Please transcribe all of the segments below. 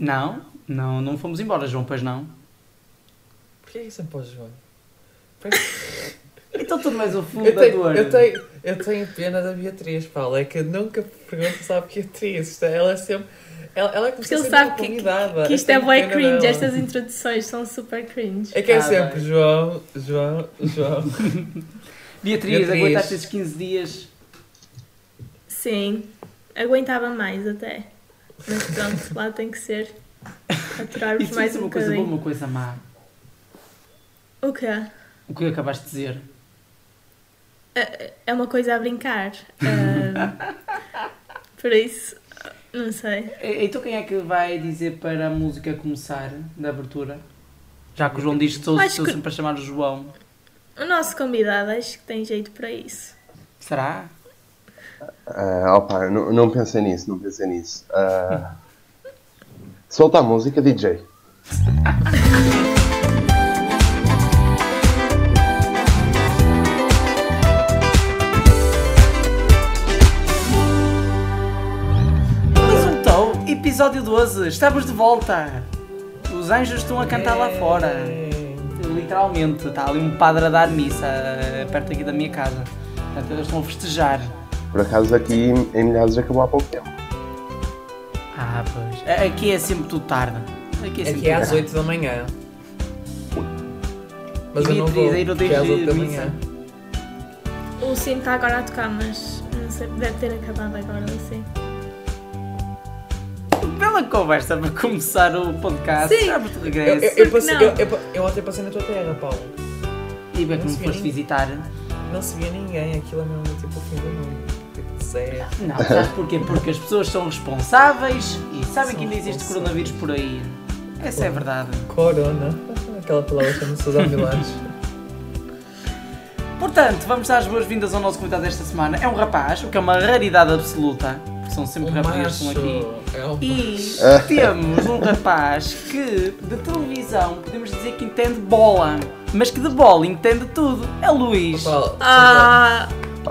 Não, não, não fomos embora, João, pois não. Porquê é que sempre pôs João? Então tu não és o Eu tenho, fundador. eu, tenho, eu tenho pena da Beatriz, Paulo. É que eu nunca pergunto se a Beatriz. Isto é- Ela é sempre. Ela, ela é como Porque ele se sabe fosse que, que, convidada. que isto é bué cringe, dela. estas introduções são super cringe. É que é Ah, sempre bem. João, João, João. Beatriz, Beatriz. aguentaste esses 15 dias. Sim, aguentava mais até. Mas pronto, lá tem que ser. Aturar-vos Isso mais é um uma coisa boa, uma coisa má. O quê? O que acabaste de dizer. É- É uma coisa a brincar. Ah, por isso, não sei. E- Então quem é que vai dizer para a música começar, da abertura? Já que o João diz que estou, estou que- sempre a chamar o João. O nosso convidado acho que tem jeito para isso. Será? Ah, opa, não, não pensei nisso, não pensei nisso. Ah, solta a música, DJ. Então, episódio 12, estamos de volta. Os anjos estão a cantar lá fora. Literalmente, está ali um padre a dar missa eh, perto aqui da minha casa. Portanto, eles estão a festejar. Por acaso aqui em Milhares acabou há pouco tempo. Ah, pois. Aqui é sempre tudo tarde. Aqui é sempre Aqui é às tarde. 8 da manhã. Mas E eu não vou, não porque é às tens 8 da manhã. O sim está agora a tocar, mas não sei, deve ter acabado agora assim. Bela conversa para começar o podcast. Sim. Já Eu, regresso. eu, eu, Porque passei, não? eu, eu, eu ontem passei na tua terra, Paulo. E bem que não me foste vê visitar. Não se via ninguém, aquilo é mesmo tipo o fim do mundo. Deserto. Não, sabes porquê? Porque as pessoas são responsáveis e sabem São que ainda existe coronavírus por aí. Essa é a verdade. Corona. Aquela palavra chama-se Susana Milagres. Portanto, vamos dar as boas-vindas ao nosso convidado desta semana. É um rapaz, o que é uma raridade absoluta, porque são sempre rapazes que estão aqui. É um E temos um rapaz que de televisão podemos dizer que entende bola, mas que de bola entende tudo. É o Luís. Paulo, Ah,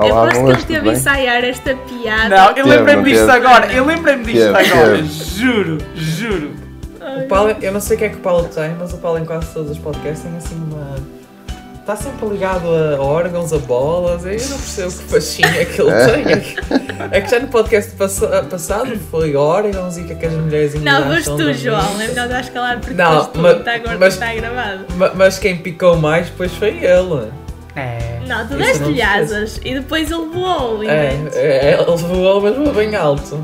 eu Olá, aposto que ele teve a ensaiar esta piada. Não, eu lembrei-me disto agora. Eu lembrei-me disto agora. Juro, juro. O Paulo, eu não sei o que é que o Paulo tem, mas o Paulo em quase todos os podcasts tem assim uma. Está sempre ligado a órgãos, a bolas, eu não percebo que fascínio é que ele tem. É que, é que já no podcast passa- passado foi órgãos e o que é que as mulheres Não, mas tu, João, é melhor dar calar porque Não, tu, mas- está agora mas- está gravado. Ma- Mas quem picou mais depois foi ele. É. Não, tu deste-lhe asas e depois ele voou. É, é, ele voou, mas voou bem alto.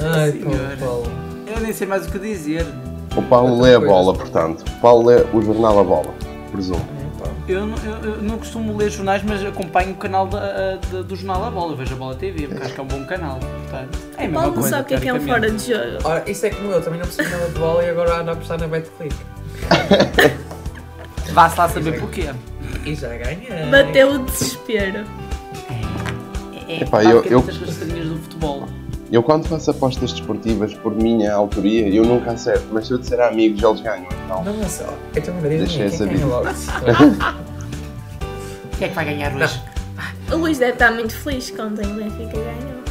Ai, Senhora. Paulo, Paulo. Eu nem sei mais o que dizer. O Paulo lê a bola, portanto. O Paulo lê o jornal A Bola, presumo. É. Eu não, eu- eu não costumo ler jornais, mas acompanho o canal da, da- do Jornal A Bola. Eu vejo a Bola TV, porque acho que é um bom canal. Portanto, é a mesma Paulo não coisa. sabe o que é que é um fora teoricamente. de jogo. Ora, isso é como eu, também não percebo nada de bola e agora ando a apostar na BetClick. Vá-se lá saber porquê. E já ganhei. Bateu o desespero. É, Epá, é eu- eu- do futebol. Eu quando faço apostas desportivas por minha autoria, eu nunca acerto. Mas se eu disser a amigos, eles ganham. Então, Não, mas ó, então me diz Deixa quem essa vida. Quem é que vai ganhar hoje? O Luís deve estar muito feliz que ontem o Benfica ganhou.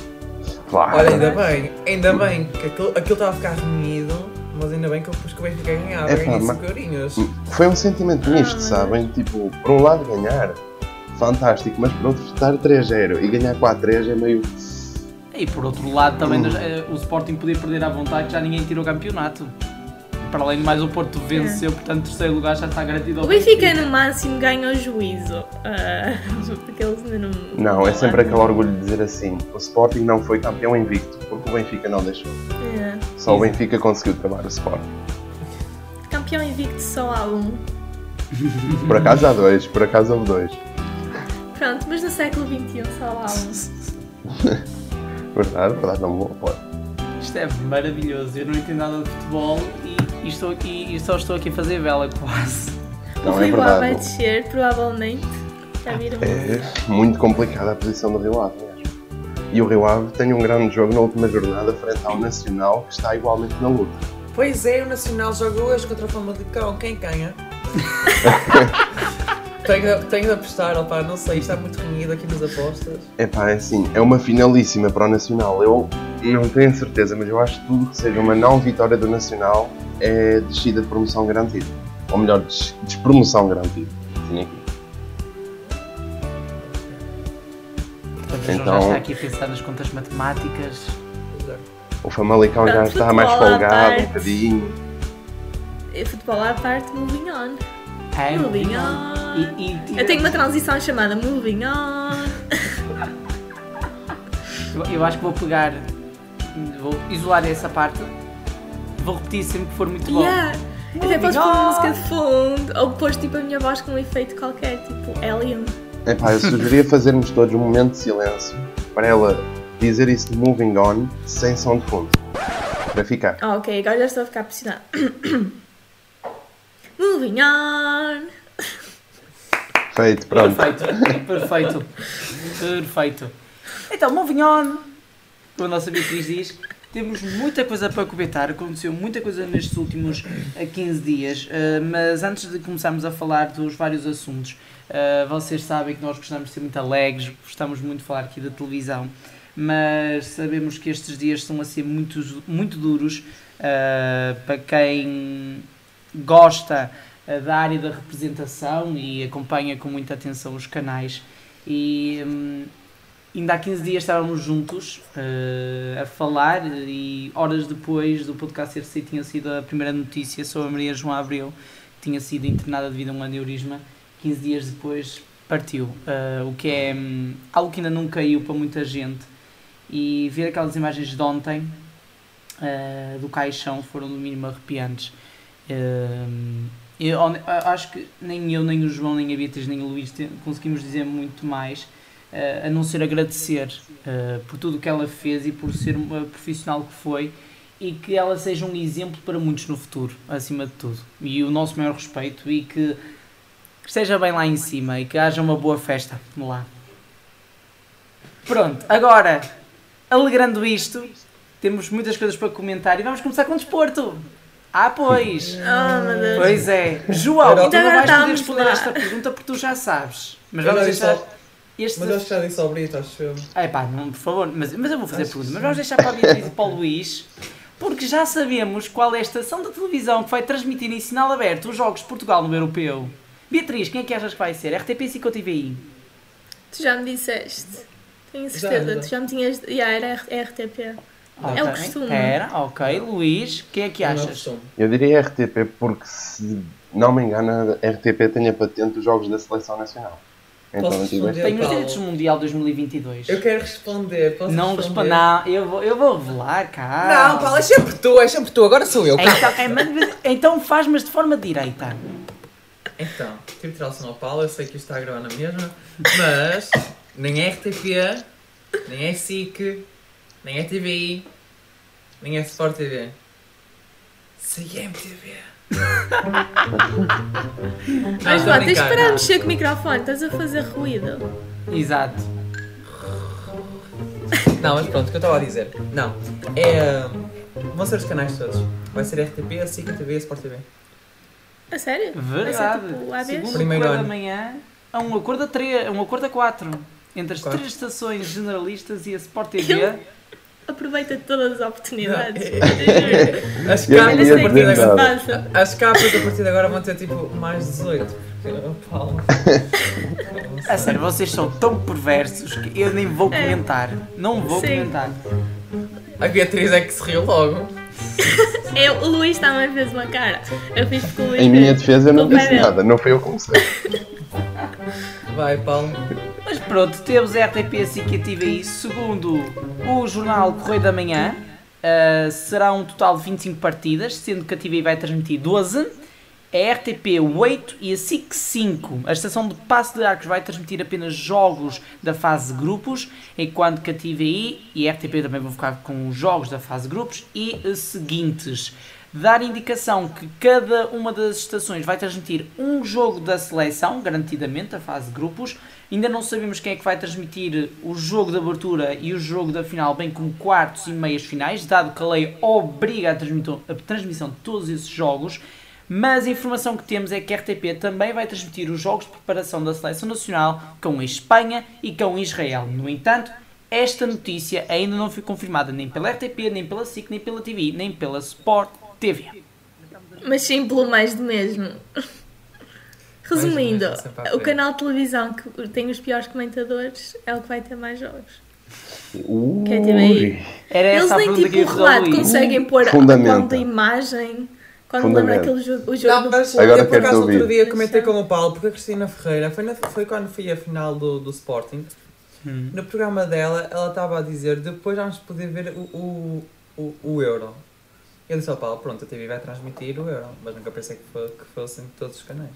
claro. Olha, ainda bem, ainda bem que aquilo aquilo estava a ficar reunido, mas ainda bem que eu pus que o Benfica ganhava, Epá, ganhei mas- 5 eurinhos. Foi um sentimento misto, Ah, sabem? Tipo, por um lado ganhar, fantástico, mas por outro estar 3-0 e ganhar 4-3 é meio. E por outro lado, também Hum. eh, o Sporting podia perder à vontade, que já ninguém tirou o campeonato. Para além de mais, o Porto venceu, portanto, terceiro lugar já está garantido ao O Benfica no máximo ganha o juízo. Ah, porque eles ainda não. Não, é sempre aquele orgulho de dizer assim: o Sporting não foi campeão invicto, Benfica não deixou. É. Só o Benfica conseguiu travar o Sporting. Campeão invicto só há um. Por acaso há dois, por acaso houve dois. Pronto, mas no século XXI só há um. Verdade, verdade, não vou pôr. Isto é maravilhoso. Eu não entendo nada de futebol e, e estou aqui, e só estou aqui a fazer vela quase. o Não é Rio vai descer, provavelmente. Já viram? É muito complicada a posição do Rio mesmo. E o Rio Ave tem um grande jogo na última jornada frente ao Nacional, que está igualmente na luta. Pois é, o Nacional joga hoje contra a Famalicão, quem ganha? tenho, de- tenho de apostar, opá, não sei, está muito reunido aqui nas apostas. Epá, é assim, é uma finalíssima para o Nacional. Eu, Não tenho certeza, mas eu acho que tudo que seja uma não vitória do Nacional é descida de promoção garantida. Ou melhor, des despromoção garantida. Portanto, o João Então- já está aqui a pensar nas contas matemáticas. O Famalicão já está mais folgado um parte. bocadinho. E futebol à parte, moving on. É, Moving on. E, e- Eu tenho uma transição chamada moving on. eu, eu acho que vou pegar, vou isolar essa parte, vou repetir sempre que for muito bom. Yeah. Até Moving posso pôr on. música de fundo. Ou pôs tipo a minha voz com um efeito qualquer, tipo Alien. Epá, eu sugeria fazermos todos um momento de silêncio para ela dizer isso de moving on sem som de fundo. Para ficar. Ah, ok, agora já estou a ficar pressionada. moving on. Feito, pronto. Perfeito, perfeito, perfeito. Então, moving on. Como a nossa Beatriz diz, temos muita coisa para comentar. Aconteceu muita coisa nestes últimos eh, 15 dias. eh, mas antes de começarmos a falar dos vários assuntos, eh, vocês sabem que nós gostamos de ser muito alegres, gostamos muito de falar aqui da televisão. Mas sabemos que estes dias estão a ser muito, muito duros eh, para quem gosta eh, da área da representação e acompanha com muita atenção os canais. E hum, ainda há 15 dias estávamos juntos eh, a falar e horas depois do podcast saído tinha sido a primeira notícia sobre a Maria João Abreu, que tinha sido internada devido a um aneurisma. 15 dias depois partiu, eh, o que é hum, algo que ainda não caiu para muita gente. E ver aquelas imagens de ontem eh, do caixão foram no mínimo arrepiantes. Hum, eu hon- a- acho que nem eu, nem o João, nem a Beatriz, nem o Luís conseguimos dizer muito mais, a não ser agradecer por tudo o que ela fez e por ser uma profissional que foi e que ela seja um exemplo para muitos no futuro, acima de tudo. E o nosso maior respeito e que, que esteja bem lá em cima e que haja uma boa festa lá. Pronto, agora, alegrando isto, temos muitas coisas para comentar e vamos começar com o desporto. Ah, pois! Oh, meu Deus. Pois é. João, Era- tu não Então vais agora poder responder lá. esta pergunta porque tu já sabes. Mas vamos deixar este... Mas acho que já disse ao Brito, acho eu. Ai pá, não, por favor, mas, mas eu vou fazer a Acho que pergunta. Mas vamos deixar para a Beatriz e para o Luís, porque já sabemos qual é a estação da televisão que vai transmitir em sinal aberto os Jogos de Portugal no Europeu. Beatriz, quem é que achas que vai ser? RTP 5 ou TVI? Tu já me disseste. Tenho Já, certeza. já. Tu já me tinhas. Yeah, era RTP. É o costume. Era, ok. Luís, quem é que é o achas? costume. Eu diria RTP porque, se não me engano, a RTP tem a patente dos jogos da Seleção Nacional. Então, Posso responder? Tenho os direitos do Mundial 2022. Eu quero responder. Posso Não responder? não, eu vou, eu vou revelar, cara. Não, Paulo, é sempre tu, é sempre tu. Agora sou eu. Então, é, então faz, mas de forma direita. Então, tive de tirar o som ao Paulo, eu sei que isto está a gravar na mesma, mas nem é RTP, nem é SIC, nem é TVI, nem é Sport TV. CMTV. Mas estou a vá, tens de parar de mexer com o microfone, estás a fazer ruído. Exato. Não, mas pronto, o que eu estava a dizer. Não, é. hum, Vão ser os canais todos. Vai ser RTP, SIC, TV e Sport TV. A sério? Vai Verdade. ser tipo Correio da manhã, há um acordo a, três, um acordo a quatro. Entre as Quatro. três estações generalistas e a Sport TV. Aproveita todas as oportunidades. As capas a partir é agora. As capas a partir de agora vão ter tipo mais 18. Porque, oh, Paulo. A sério, vocês são tão perversos que eu nem vou É. comentar. Não vou Sim. comentar. A Beatriz é que se riu logo. Eu, o Luís também fez uma cara. Eu fiz porque o Luís Em minha defesa, eu não disse dele. nada. Não foi eu que comecei. Vai, Paulo. Mas pronto, temos a RTP SIC e a TVI. Segundo o jornal Correio da Manhã, ah, será um total de 25 partidas, sendo que a TVI vai transmitir 12. A RTP 8 e a SIC 5. A estação de Passo de Arcos vai transmitir apenas jogos da fase grupos, enquanto que a TVI e a RTP também vão ficar com os jogos da fase grupos e seguintes. Dar indicação que cada uma das estações vai transmitir um jogo da seleção, garantidamente, a fase de grupos. Ainda não sabemos quem é que vai transmitir o jogo de abertura e o jogo da final, bem como quartos e meias finais, dado que a lei obriga a a transmissão de todos esses jogos. Mas a informação que temos é que a RTP também vai transmitir os jogos de preparação da Seleção Nacional com a Espanha e com Israel. No entanto, esta notícia ainda não foi confirmada nem pela RTP, nem pela SIC, nem pela TV, nem pela Sport TV. Mas sim pelo mais do mesmo. Resumindo, o canal de televisão que tem os piores comentadores é o que vai ter mais jogos. Ui. Que é TVI. Era Eles essa a nem pergunta que eu tipo o relato conseguem pôr a a imagem. Quando lembra Fundamenta. aquele jogo, o jogo Não, do mas Agora eu por acaso outro ouvir. dia comentei com o Paulo, porque a Cristina Ferreira, foi, na- foi quando foi a final do, do Sporting, Hum. no programa dela, ela estava a dizer, depois vamos poder ver o, o, o, o Euro. Eu disse ao Paulo, pronto, a TV vai transmitir o Euro, mas nunca pensei que, foi, que fossem todos os canais.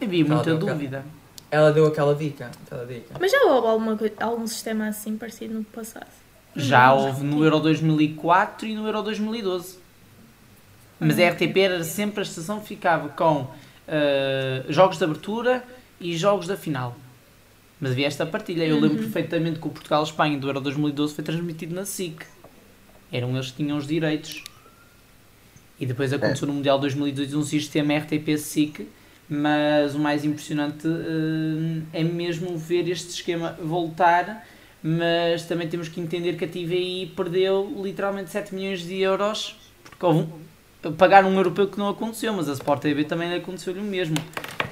Havia muita dúvida. Ela deu aquela dica, aquela dica. Mas já houve alguma, algum sistema assim parecido no passado? Já houve no Euro 2004 e no Euro 2012. Mas a RTP era sempre a estação que ficava com eh, jogos de abertura e jogos da final. Mas havia esta partilha. Eu lembro perfeitamente que o Portugal-Espanha do Euro 2012 foi transmitido na SIC. Eram eles que tinham os direitos. E depois aconteceu no Mundial 2002 um sistema RTP-SIC. Mas o mais impressionante eh, é mesmo ver este esquema voltar mas também temos que entender que a TVI perdeu literalmente 7 milhões de euros porque houve um, pagaram um europeu que não aconteceu, mas a Sport TV também aconteceu-lhe o mesmo.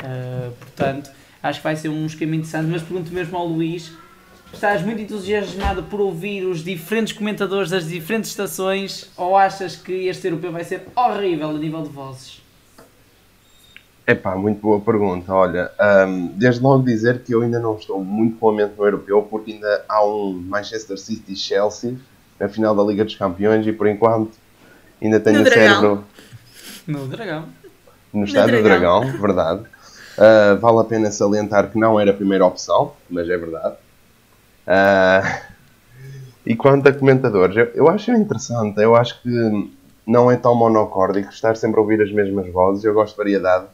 Ah, portanto, acho que vai ser um esquema interessante, mas pergunto mesmo ao Luís, estás muito entusiasmado por ouvir os diferentes comentadores das diferentes estações ou achas que este europeu vai ser horrível a nível de vozes? Epá, muito boa pergunta. Olha, hum, desde logo dizer que eu ainda não estou muito boamente no europeu, porque ainda há um Manchester City e Chelsea na final da Liga dos Campeões e por enquanto ainda tenho No o cérebro No Dragão. no estádio do Dragão. Dragão, verdade. Uh, vale a pena salientar que não era a primeira opção, mas é verdade. Uh, e quanto a comentadores, eu, eu acho interessante, eu acho que não é tão monocórdico estar sempre a ouvir as mesmas vozes, eu gosto de variedade.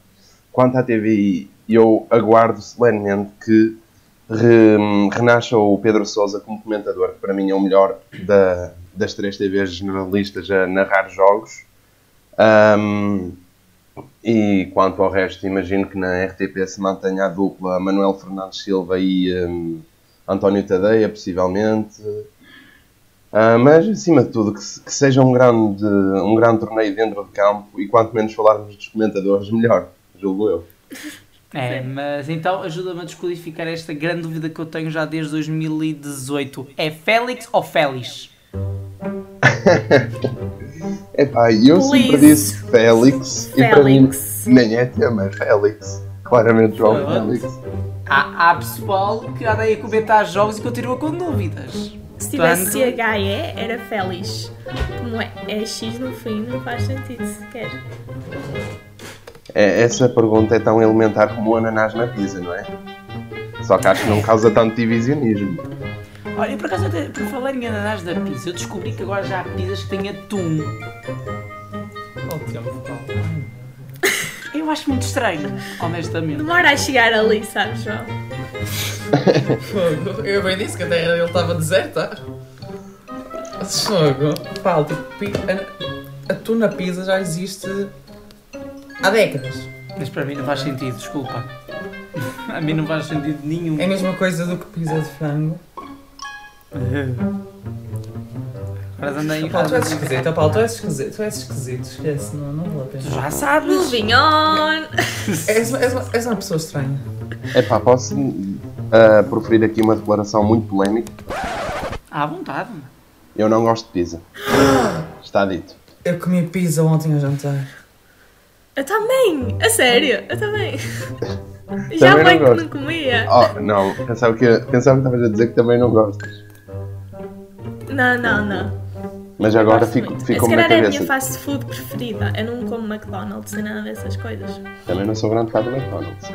Quanto à TVI, eu aguardo solenemente que re- renasça o Pedro Sousa como comentador, que para mim é o melhor da- das três TVs generalistas a narrar jogos. Um, e quanto ao resto, imagino que na RTP se mantenha a dupla Manuel Fernandes Silva e um, António Tadeia, possivelmente. Ah, mas, acima de tudo, que, que seja um grande, um grande torneio dentro de campo e quanto menos falarmos dos comentadores, melhor, julgo eu. É, mas então ajuda-me a descodificar esta grande dúvida que eu tenho já desde 2018. É Félix ou Félix? Epá, eu sempre Please. disse Félix, e para mim Félix. nem é tema, é Félix. Claramente João Pronto. Félix. Há, há pessoal que anda aí a comentar jogos e continua com dúvidas. Se tivesse Portanto, CHE, era Félix. Como é, é X no fim, não faz sentido sequer. É, essa pergunta é tão elementar como o ananás na pizza, não é? Só que acho que não causa tanto divisionismo. Olha, por acaso, até, por falar em ananás da pizza, eu descobri que agora já há pizzas que têm atum. Tempo, Paulo? Eu acho muito estranho, honestamente. Demora a chegar ali, sabes, João? Fogo. Eu bem disse que a terra dele estava deserta. Fogo. Paulo, tipo, pi- a, a tuna pizza já existe há décadas. Mas para mim não faz sentido, desculpa. A mim não faz sentido nenhum. É a mesma coisa do que pizza de frango. Agora andei Paulo, tu és esquisito, Paulo, tu és esquisito, tu és esquisito, esquece, não, não vale a Tu já sabes. Moving on! És, és, uma, és uma pessoa estranha. Epá, posso ah, proferir aqui uma declaração muito polémica? À vontade. Eu não gosto de pizza. Está dito. Eu comi pizza ontem ao jantar. Eu também! A sério, eu também. Já Também bem não que gosto. não comia. Oh, não, pensava que, pensava que estavas a dizer que também não gostas. Não, não, não. Mas agora fico, ficou Se na calhar é a minha cabeça. fast food preferida. Eu não como McDonald's nem nada dessas coisas. Também não sou grande fã do McDonald's.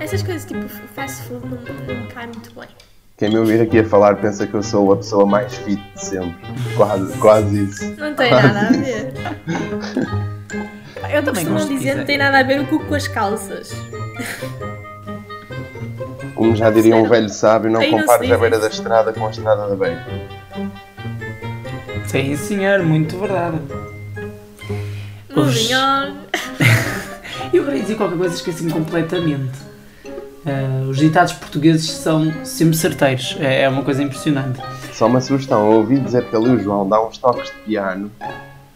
Essas coisas tipo fast food não, não me cai muito bem. Quem me ouvir aqui a falar pensa que eu sou a pessoa mais fit de sempre. Quase, quase isso. Não tem nada a ver. Eu também gosto de dizer pizza. não tem nada a ver o cu com as calças. Como já diria um velho sábio, não compares a beira da estrada com a estrada da beira. Sim, senhor, muito verdade. Moving on. Eu queria dizer qualquer coisa, esqueci-me completamente. Eh, os ditados portugueses são sempre certeiros, é, é uma coisa impressionante. Só uma sugestão, eu ouvi dizer que ali o João dá uns toques de piano.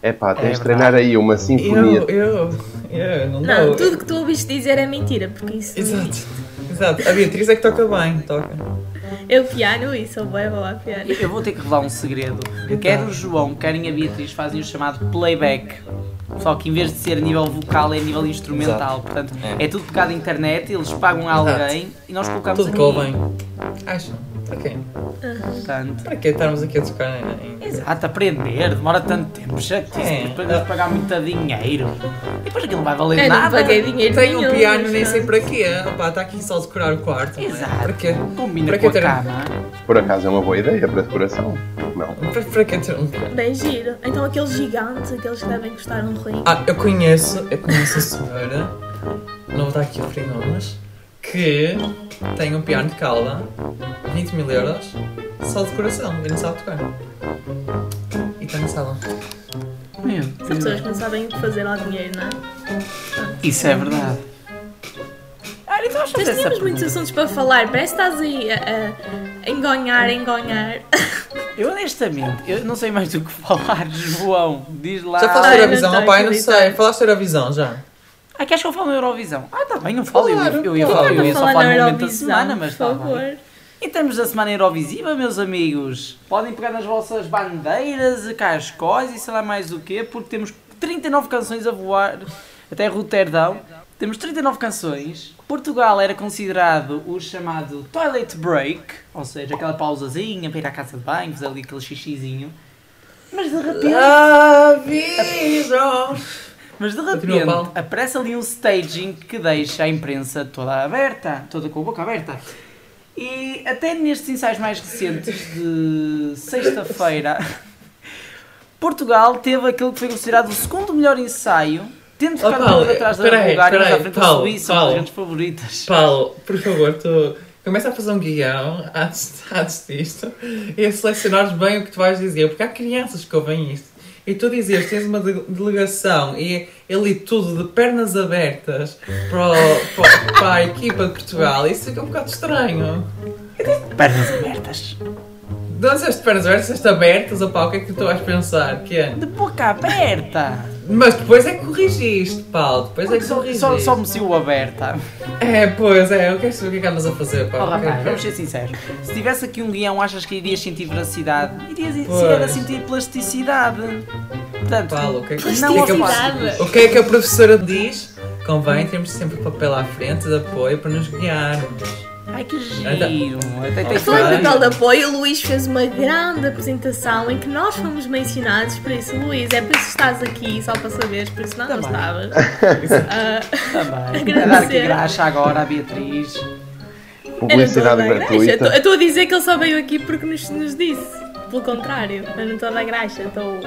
É pá, tens É de treinar aí uma sinfonia. Eu, eu, eu, não, Não, dou. tudo que tu ouviste dizer é mentira, porque isso não Exato, existe. Exato. A Beatriz é que toca bem, toca. Eu piano e sou boa a piano. Eu vou ter que revelar um segredo. Quer o João, querem a Beatriz fazem o chamado playback. Só que em vez de ser a nível vocal é a nível instrumental. Portanto, é tudo por causa da internet, eles pagam a alguém e nós colocamos Tudo aqui. convém. Acham? Para quê? Portanto, Para quê estarmos aqui a tocar em. exato, aprender, demora tanto tempo, chatice, É. depois temos de pagar muito dinheiro. E depois aquilo não vai valer Eu não nada. paguei dinheiro Tenho um nenhum, piano, mas nem sei pronto. para quê. Opá, está aqui só a decorar o quarto. não é? Exato. Para quê? Combina Para com que a ter- cama. Por acaso é uma boa ideia para decoração. Não. Para, para que ter um piano? Bem giro. Então aqueles gigantes, aqueles que devem custar um rim. Ah, eu conheço, eu conheço a senhora, não vou estar aqui a referir nomes, que tem um piano de cauda, 20 mil euros, só de decoração, e não sabe tocar. E está na sala. Meu São pessoas que não sabem o que fazer ao dinheiro, não é? Isso é verdade. Ah, então vamos Mas fazer essa tínhamos muitos pergunta. assuntos para falar, parece que estás aí a, a engonhar, a engonhar. Eu honestamente, eu não sei mais do que falar, João. Diz lá. Já falaste Ai, não Eurovisão? a Opá, eu não acreditar. sei. Falaste da Eurovisão já? Ah, queres que eu fale na Eurovisão? Ah, tá bem, eu falo. Eu- Claro, eu, ia claro. falar, eu ia só falar na no momento da Eurovisão, semana, mas por tá favor. bem. Em termos da semana Eurovisiva, meus amigos, podem pegar nas vossas bandeiras, cascóis e sei lá mais o quê, porque temos 39 canções a voar até Roterdão. Temos 39 canções. Portugal era considerado o chamado toilet break, ou seja, aquela pausazinha para ir à casa de banho, fazer ali aquele xixizinho. Mas de repente Aviso! Mas de repente Paulo. aparece ali um staging que deixa a imprensa toda aberta, toda com a boca aberta. E até nestes ensaios mais recentes de sexta-feira, Portugal teve aquele que foi considerado o segundo melhor ensaio, tendo ficado Oh, Paulo, atrás da Bulgária, mas à frente da Paulo, Suíça, uma das Paulo. grandes favoritas. Paulo, por favor, tu começa a fazer um guião antes, antes disto e a selecionares bem o que tu vais dizer, porque há crianças que ouvem isto. E tu dizias, tens uma de- delegação e ali tudo de pernas abertas para, o- para, para a equipa de Portugal, isso fica um bocado estranho. Pernas abertas. Não disseste pernas abertas, disseste abertas, opá, o que é que tu vais pensar? Que é? De boca aberta. Mas depois é que corrigiste, Paulo, depois é que Só, corrigiste. só, só me saiu aberta. É, pois é, eu quero saber o que é que andas a fazer, Oh, Paulo. rapaz, vamos ser sinceros. Se tivesse aqui um guião, achas que irias sentir veracidade? Irias Pois. sentir plasticidade. Portanto, Paulo, o que é que, não o que é que. O é que a professora diz? Convém termos sempre papel à frente de apoio para nos guiarmos. Ai que giro! Até tem Ah, Falando vai. de papel de apoio, o Luís fez uma grande apresentação em que nós fomos mencionados. Por isso, Luís, é por isso que estás aqui, só para saberes, por isso não, não estavas. Ah, também. A dar aqui Agradecer. graxa agora à Beatriz. Publicidade a gratuita. Eu estou a dizer que ele só veio aqui porque nos, nos disse. Pelo contrário, eu não estou a dar graxa, estou.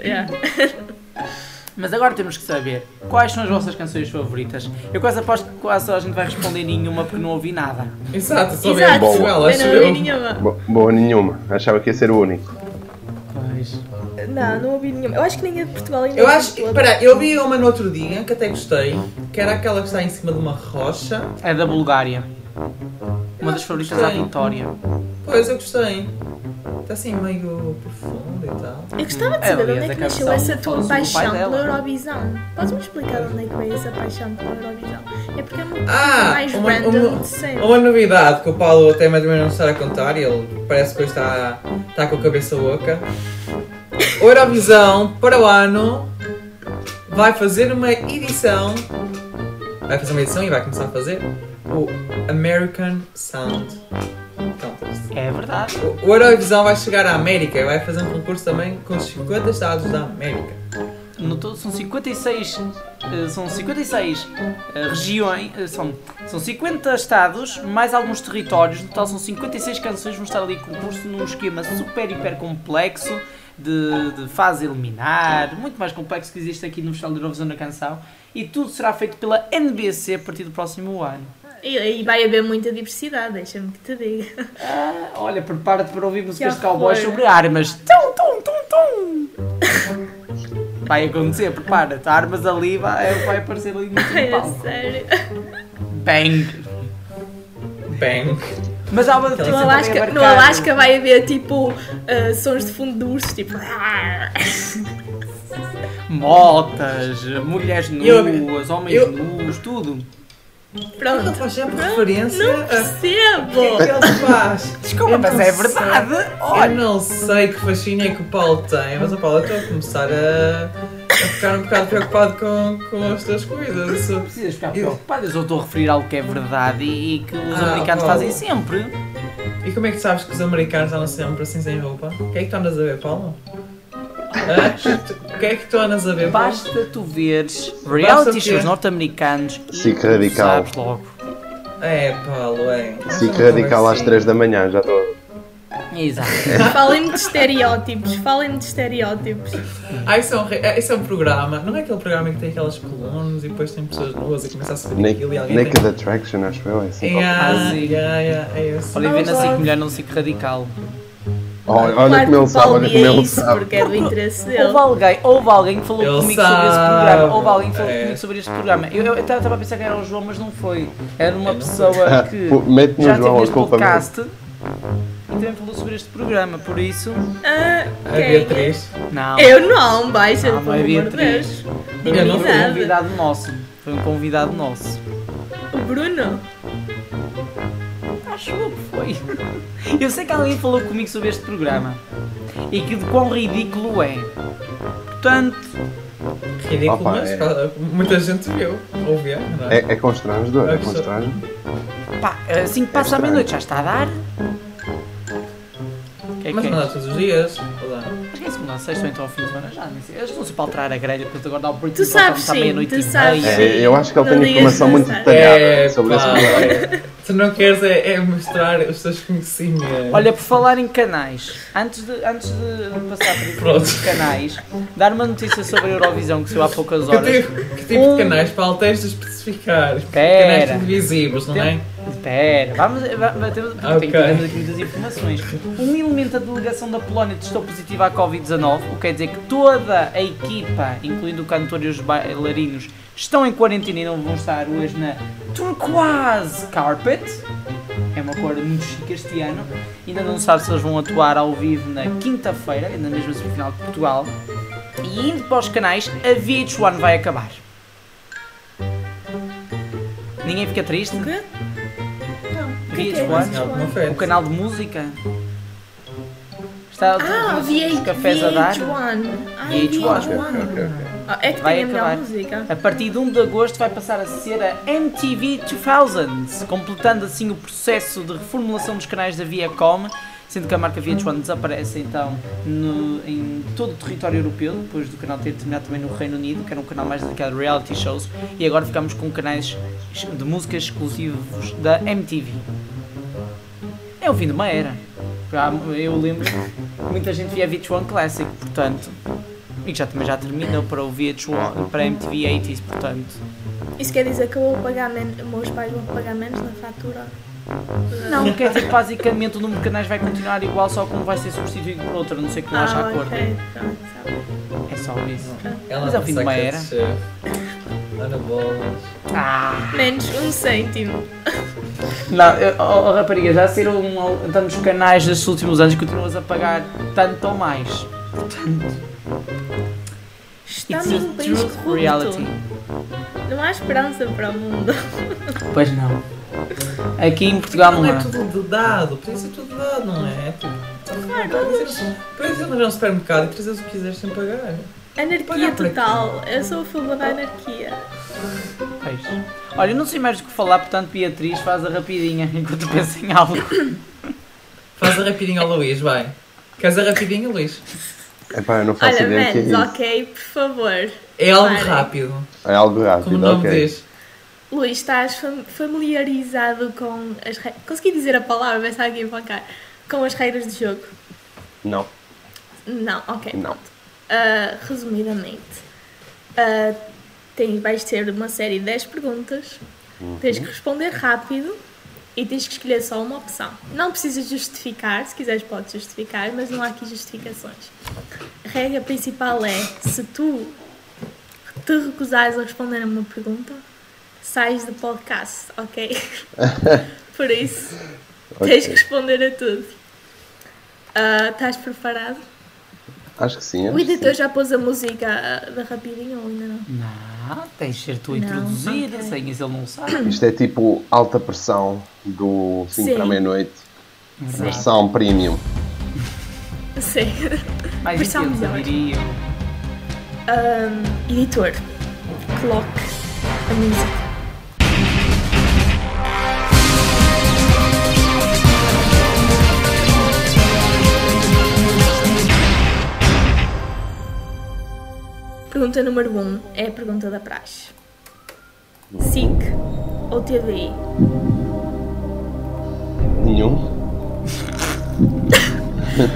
Yeah. Mas agora temos que saber quais são as vossas canções favoritas. Eu quase aposto que quase só a gente vai responder nenhuma porque não ouvi nada. Exato, só bem Exato, Portugal, eu não eu. ouvi nenhuma. Bo- Boa nenhuma. Achava que ia ser o único. Pois. Não, não ouvi nenhuma. Eu acho que nem a de Portugal ainda Eu acho, toda. espera, eu vi uma no outro dia que até gostei, que era aquela que está em cima de uma rocha. É da Bulgária. Uma das acho que favoritas à. Vitória. Pois, eu gostei. Está assim meio profundo e tal. Eu gostava de saber de onde é que nasceu canção essa tua paixão dela. pela Eurovisão. Podes-me explicar de onde é que veio essa paixão pela Eurovisão? É porque é uma coisa Ah, mais uma, random uma, de sempre. uma novidade que o Paulo até mais ou menos não está a contar e ele parece que hoje está, está com a cabeça oca. O Eurovisão, para o ano, vai fazer uma edição. Vai fazer uma edição e vai começar a fazer o American Sound Contest. É verdade. O- Eurovisão vai chegar à América e vai fazer um concurso também com os 50 estados da América. No todo são 56, eh, são 56 eh, regiões, eh, são, são 50 estados, mais alguns territórios, no total são 56 canções, vão estar ali em concurso num esquema super, hiper complexo, de, de fase eliminar, muito mais complexo que existe aqui no Festival de Eurovisão na Canção, e tudo será feito pela NBC a partir do próximo ano. E, e vai haver muita diversidade, deixa-me que te diga. Ah, olha, prepara-te para ouvir músicas de cowboys sobre armas. Tum, tum, tum, tum. Vai acontecer, prepara-te. Armas ali, vai, vai aparecer ali muito no É palco. sério. Bang! Bang. Mas há uma No Alasca, no Alasca vai haver tipo ah, sons de fundo de ursos, tipo. Motas, mulheres Eu- nuas, homens eu- nus, tudo. Ele Pronto. faz sempre referência Não a. O que é percebo! que ele faz? Desculpa, Eu mas não é sei. verdade. Eu Olha, não sei que fascínio é que o Paulo tem, mas o Paulo, eu estou a começar a, a ficar um bocado preocupado com, com as tuas coisas. Não precisas ficar Eu- preocupado, eu só estou a referir algo que é verdade e, e que os Ah, americanos Paulo. fazem sempre. E como é que sabes que os americanos andam sempre assim sem roupa? O que é que tu andas a ver, Paulo? O que é que tu andas a ver? Basta tu veres reality shows norte-americanos e radical. sabes logo. É, Paulo, é. Sic radical às 3 da manhã, já estou. Exato. Falem-me de estereótipos, falem-me de estereótipos. Ah, isso é, um, re- é, isso é um programa. Não é aquele programa que tem aquelas colunas e depois tem pessoas nuas e começa a subir aquilo e alguém Naked tem... Attraction, acho eu. É assim. Yeah, Ah, yeah, yeah, é esse. Olha, vê na Oh, 5 God. mulher não Sic radical. Olha, olha claro como que ele o sabe, olha como ele sabe. porque é do interesse dele. Houve alguém, houve alguém que falou Ele comigo sobre esse sabe. programa. Houve alguém que falou É. comigo sobre este programa. Eu eu estava a pensar que era o João, mas não foi. Era uma pessoa que Mete já João teve a este podcast e também falou sobre este programa. Por isso, Ah, A quem? Beatriz. não. Eu não, baixa, Não, não é Beatriz. Não Foi um convidado nosso. Foi um convidado nosso. O Bruno? Acho eu que foi. Eu sei que alguém falou comigo sobre este programa e que de quão ridículo é. Portanto, Ridículo, Opa, mas é. muita gente viu. Ouviu, não é? É, é constrangedor, É é constrangedor. pá, assim que passa a estranho. meia-noite já está a dar. Que é Mas que não é? dá todos os dias. Acho que é segunda, sexta ou então ao fim de semana já. Nem sei. Eles estão-se para alterar a grelha, porque agora dá o Britney Tu sabes sim, meia-noite e sabes meia. É, eu acho que ele tem informação muito detalhada É, sobre esse programa. Tu não queres é, é mostrar os teus conhecimentos. Olha, por falar em canais, antes de, antes de passar por Pronto. dos canais, dar uma notícia sobre a Eurovisão que saiu há poucas que horas. tipo, que tipo Um- de canais, Paulo, tens de especificar? Espera. Canais televisivos, não é? Espera, vamos, va- va- temos, temos aqui muitas informações. Um elemento da delegação da Polónia testou positivo à Covid-19, o que quer dizer que toda a equipa, incluindo o cantor e os bailarinos, estão em quarentena e não vão estar hoje na Turquoise Carpet. É uma cor muito chique este ano. Ainda não sabe se eles vão atuar ao vivo na quinta-feira, na mesma semifinal de Portugal. E indo para os canais, a VH1 vai acabar. Ninguém fica triste? O quê? Não. O que é que é VH1? O canal de música. Está Ah, VH, cafés a dar. VH1. Ah, VH1. Ok, ok, ok. Ah, é que Vai tem a melhor acabar. música. A partir de 1 de agosto vai passar a ser a MTV 2000, completando assim o processo de reformulação dos canais da Viacom, sendo que a marca VH1 desaparece então no- em todo o território europeu, depois do canal ter terminado também no Reino Unido, que era um canal mais dedicado a reality shows, e agora ficamos com canais de música exclusivos da MTV. É o fim de uma era. Eu lembro que muita gente via VH1 Classic, portanto, e já também já terminou para o VH1, para a MTV 80s, portanto. Isso quer dizer que eu vou pagar menos, meus pais vão pagar menos na fatura? Não, quer dizer que basicamente o número de canais vai continuar igual, só como vai ser substituído por outro, a não ser que não haja Ah, acordo. ok. Pronto, sabe. É só isso. Ela Mas é o fim de uma era. Ah! Menos um cêntimo. Não, eu- oh, oh, rapariga, já saíram um- tantos canais nestes últimos anos que continuas a pagar tanto ou mais. Estamos It's num a país truth corrupto. reality. Não há esperança para o mundo. Pois não. Aqui em Portugal não não há. é tudo dado, podia ser tudo dado, não é? Tipo, Podes ir ali ao supermercado e trazer o que quiseres sem pagar. Anarquia total. Eu sou a favor da anarquia. Pois. Olha, eu não sei mais do que falar, portanto, Beatriz, faz a rapidinha enquanto eu penso em algo. Faz a rapidinho ao Luís, vai. Queres a rapidinho, Luís? Epá, eu não faço Olha, ideia que é ok, por favor. É algo Para. rápido, É algo como o rápido, nome ok. diz. Luís, estás fam- familiarizado com as regras. Consegui dizer a palavra, vai estar aqui a empancar. Com as regras do jogo? Não, Não, ok. não. Ah, resumidamente, ah, tens, vais ter uma série de 10 perguntas, tens que responder rápido e tens que escolher só uma opção. Não precisas justificar, se quiseres podes justificar, mas não há aqui justificações. A regra principal é, se tu te recusares a responder a uma pergunta, sais do podcast, ok? Por isso, Ok. tens que responder a tudo. Ah, Estás preparado? Acho que sim. Acho O editor sim. já pôs a música ah, da Rapidinho ou ainda não? Não, tens de ser tu a Não, introduzir, ok. sem isso ele não sabe. Isto é tipo alta pressão do 5 Sim. para a meia-noite. Versão premium. Sim. Mais Versão intensa, melhor. diria eu. Ahm, editor, coloque a música. Pergunta número 1 um é a pergunta da praxe. SIC ou TVI? Nenhum.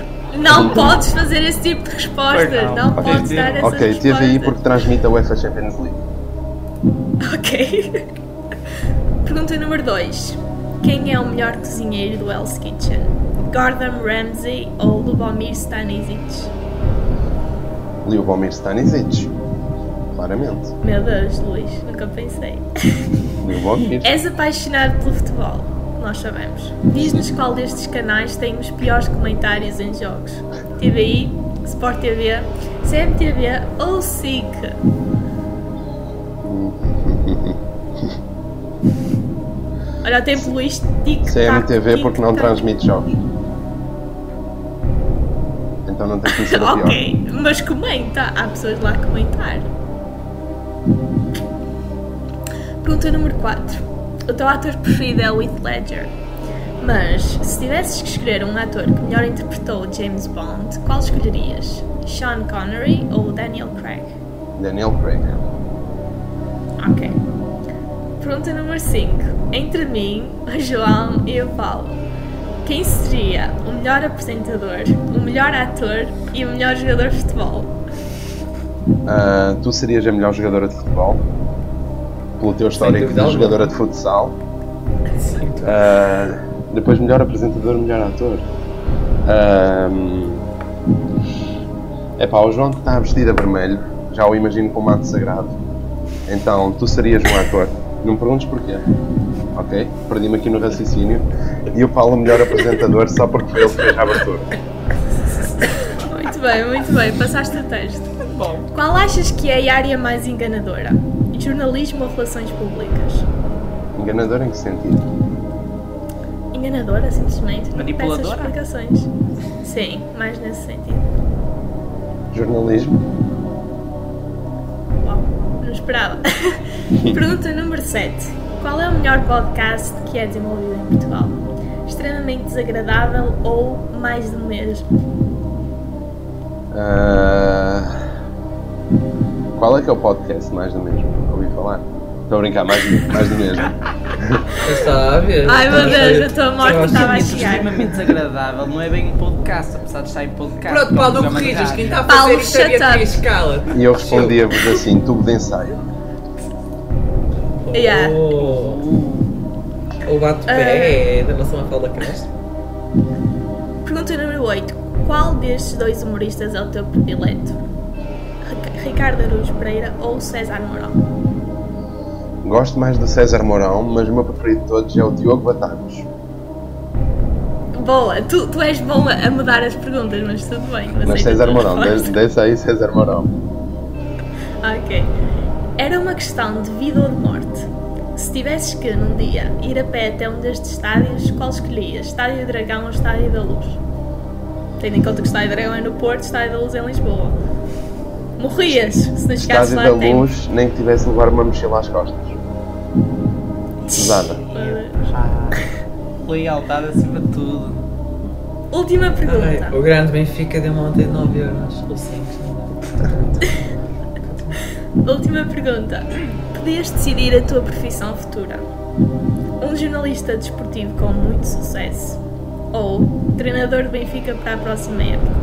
Não podes fazer esse tipo de resposta. Pois não. Não, Ok, podes sim. dar essa Ok, resposta. TVI porque transmite a UEFA Champions League. Ok. Pergunta número 2. Quem é o melhor cozinheiro do Hell's Kitchen? Gordon Ramsay ou Lubomir Stanisic? Ljubomir Stanisic. Claramente. Meu Deus, Luís, nunca pensei. Ljubomir. És apaixonado pelo futebol? Nós sabemos. Diz-nos qual destes canais tem os piores comentários em jogos. TVI, Sport TV, CMTV ou SIC? Olha, o tempo Luís, tic CMTV porque não transmite jogos. Então não tem que ser a pior. Ok, mas comenta. Há pessoas lá a comentar. Pergunta número 4. O teu ator preferido é o Heath Ledger. Mas, se tivesses que escolher um ator que melhor interpretou James Bond, qual escolherias? Sean Connery ou Daniel Craig? Daniel Craig. Ok. Pergunta número 5. Entre mim, o João e o Paulo, quem seria o melhor apresentador, o melhor ator e o melhor jogador de futebol? Ah, tu serias a melhor jogadora de futebol. Pelo teu histórico de jogadora de futsal. Sim, Ah, depois melhor apresentador, melhor ator. É pá, o João que está vestido a vermelho, já o imagino com manto sagrado. Então, tu serias um ator. Não me perguntes porquê. Ok? Perdi-me aqui no raciocínio. E o Paulo, melhor apresentador, só porque foi ele que fez a abertura. Muito bem, muito bem, passaste o texto. Bom, Qual achas que é a área mais enganadora? Jornalismo ou relações públicas? Enganador em que sentido? Enganadora, simplesmente. Não Manipuladora? peças explicações. Sim, mais nesse sentido. Jornalismo? Uau, não esperava. Pergunta número 7. Qual é o melhor podcast que é desenvolvido em Portugal? Extremamente desagradável ou mais do mesmo? Ah, Qual é que é o podcast mais do mesmo? Ouvi falar. Estou a brincar, mais, mais do mesmo. Eu estava a ver. Ai meu Deus, eu estou morta, Eu estava a chegar. extremamente desagradável, não é bem um podcast, apesar de estar em podcast. Pronto, é Paulo, não corrijas. Quem está a fazer isto é. Beatriz, cala. E eu respondia-vos assim, tubo de ensaio. Yeah. Oh. O bate-pé é da nossa Mafalda Castro. Pergunta número 8. Qual destes dois humoristas é o teu predileto? Ric- Ricardo Araújo Pereira ou César Mourão? Gosto mais do César Mourão, mas o meu preferido de todos é o Diogo Batagos. Boa, tu, tu és boa a mudar as perguntas, mas tudo bem. Mas a César Mourão, desce aí César Mourão. Ok. Era uma questão de vida ou de morte. Se tivesses que, num dia, ir a pé até um destes estádios, qual escolhias? Estádio Dragão ou Estádio da Luz? Tendo em conta que o Estádio Dragão é no Porto, Estádio da Luz é em Lisboa. Morrias se não chegasses Estádio lá da a tempo. Luz, nem que tivesse de levar uma mochila às costas. Pesada. Ah, lealdade acima de tudo. Última pergunta. Ai, o grande Benfica deu uma ontem 9 euros. Ou 5, Última pergunta. Podias decidir a tua profissão futura? Um jornalista desportivo com muito sucesso ou treinador de Benfica para a próxima época?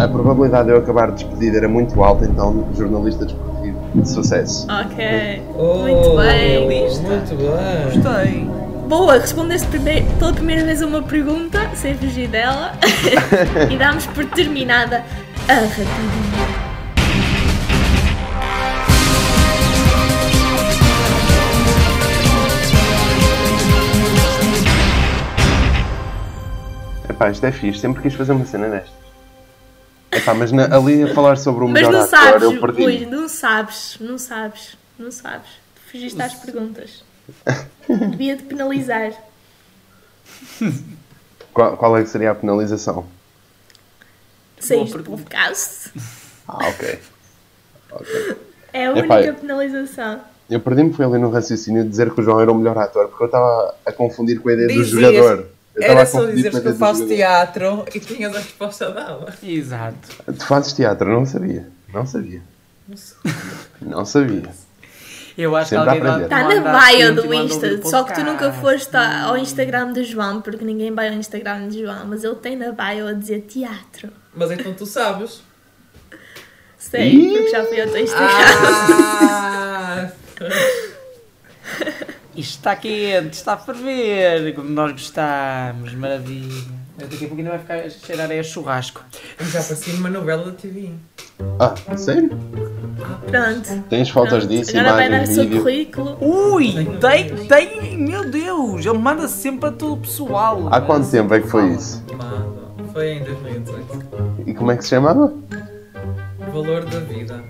a probabilidade de eu acabar despedido era muito alta, então jornalista desportivo de sucesso. Ok. Oh, muito bem. Muito bem. Gostei. Boa, respondeste primeir, pela primeira vez uma pergunta, sem fugir dela, e damos por terminada a rapidinha. Epá, isto é fixe, sempre quis fazer uma cena destas. Epá, mas na- ali a falar sobre o Mas melhor não ator, sabes, eu perdi. Luís, não sabes, não sabes, não sabes. Fugiste às perguntas. Devia-te penalizar. Qual, qual é que seria a penalização? Saíste do podcast. Ah, ok. Ok. É a Epá, única penalização. Eu perdi-me foi ali no raciocínio de dizer que o João era o melhor ator, porque eu estava a confundir com a ideia do jogador. Era só dizeres a que eu faço teatro e tinhas a resposta dada. Exato. Tu fazes teatro, não sabia. Não sabia. Não sabia. Eu acho Sempre que alguém Está na bio do Insta, só que tu nunca foste ao Instagram do João, porque ninguém vai ao Instagram do João, mas ele tem na bio a dizer teatro. Mas então tu sabes. Sei, porque já fui ao teu Instagram. Ah! Isto está quente, está a ferver, como nós gostamos, maravilha. Daqui a pouco ainda vai ficar a cheirar a churrasco. Eu já apareci numa novela da TV. Ah, sério? Pronto. Tens fotos Pronto. disso, Agora vai dar o seu currículo. Ui, tem, tem, meu Deus, ele manda sempre para todo o pessoal. Há quanto tempo é que foi isso? Foi em 2018. E como é que se chamava? Valor da vida.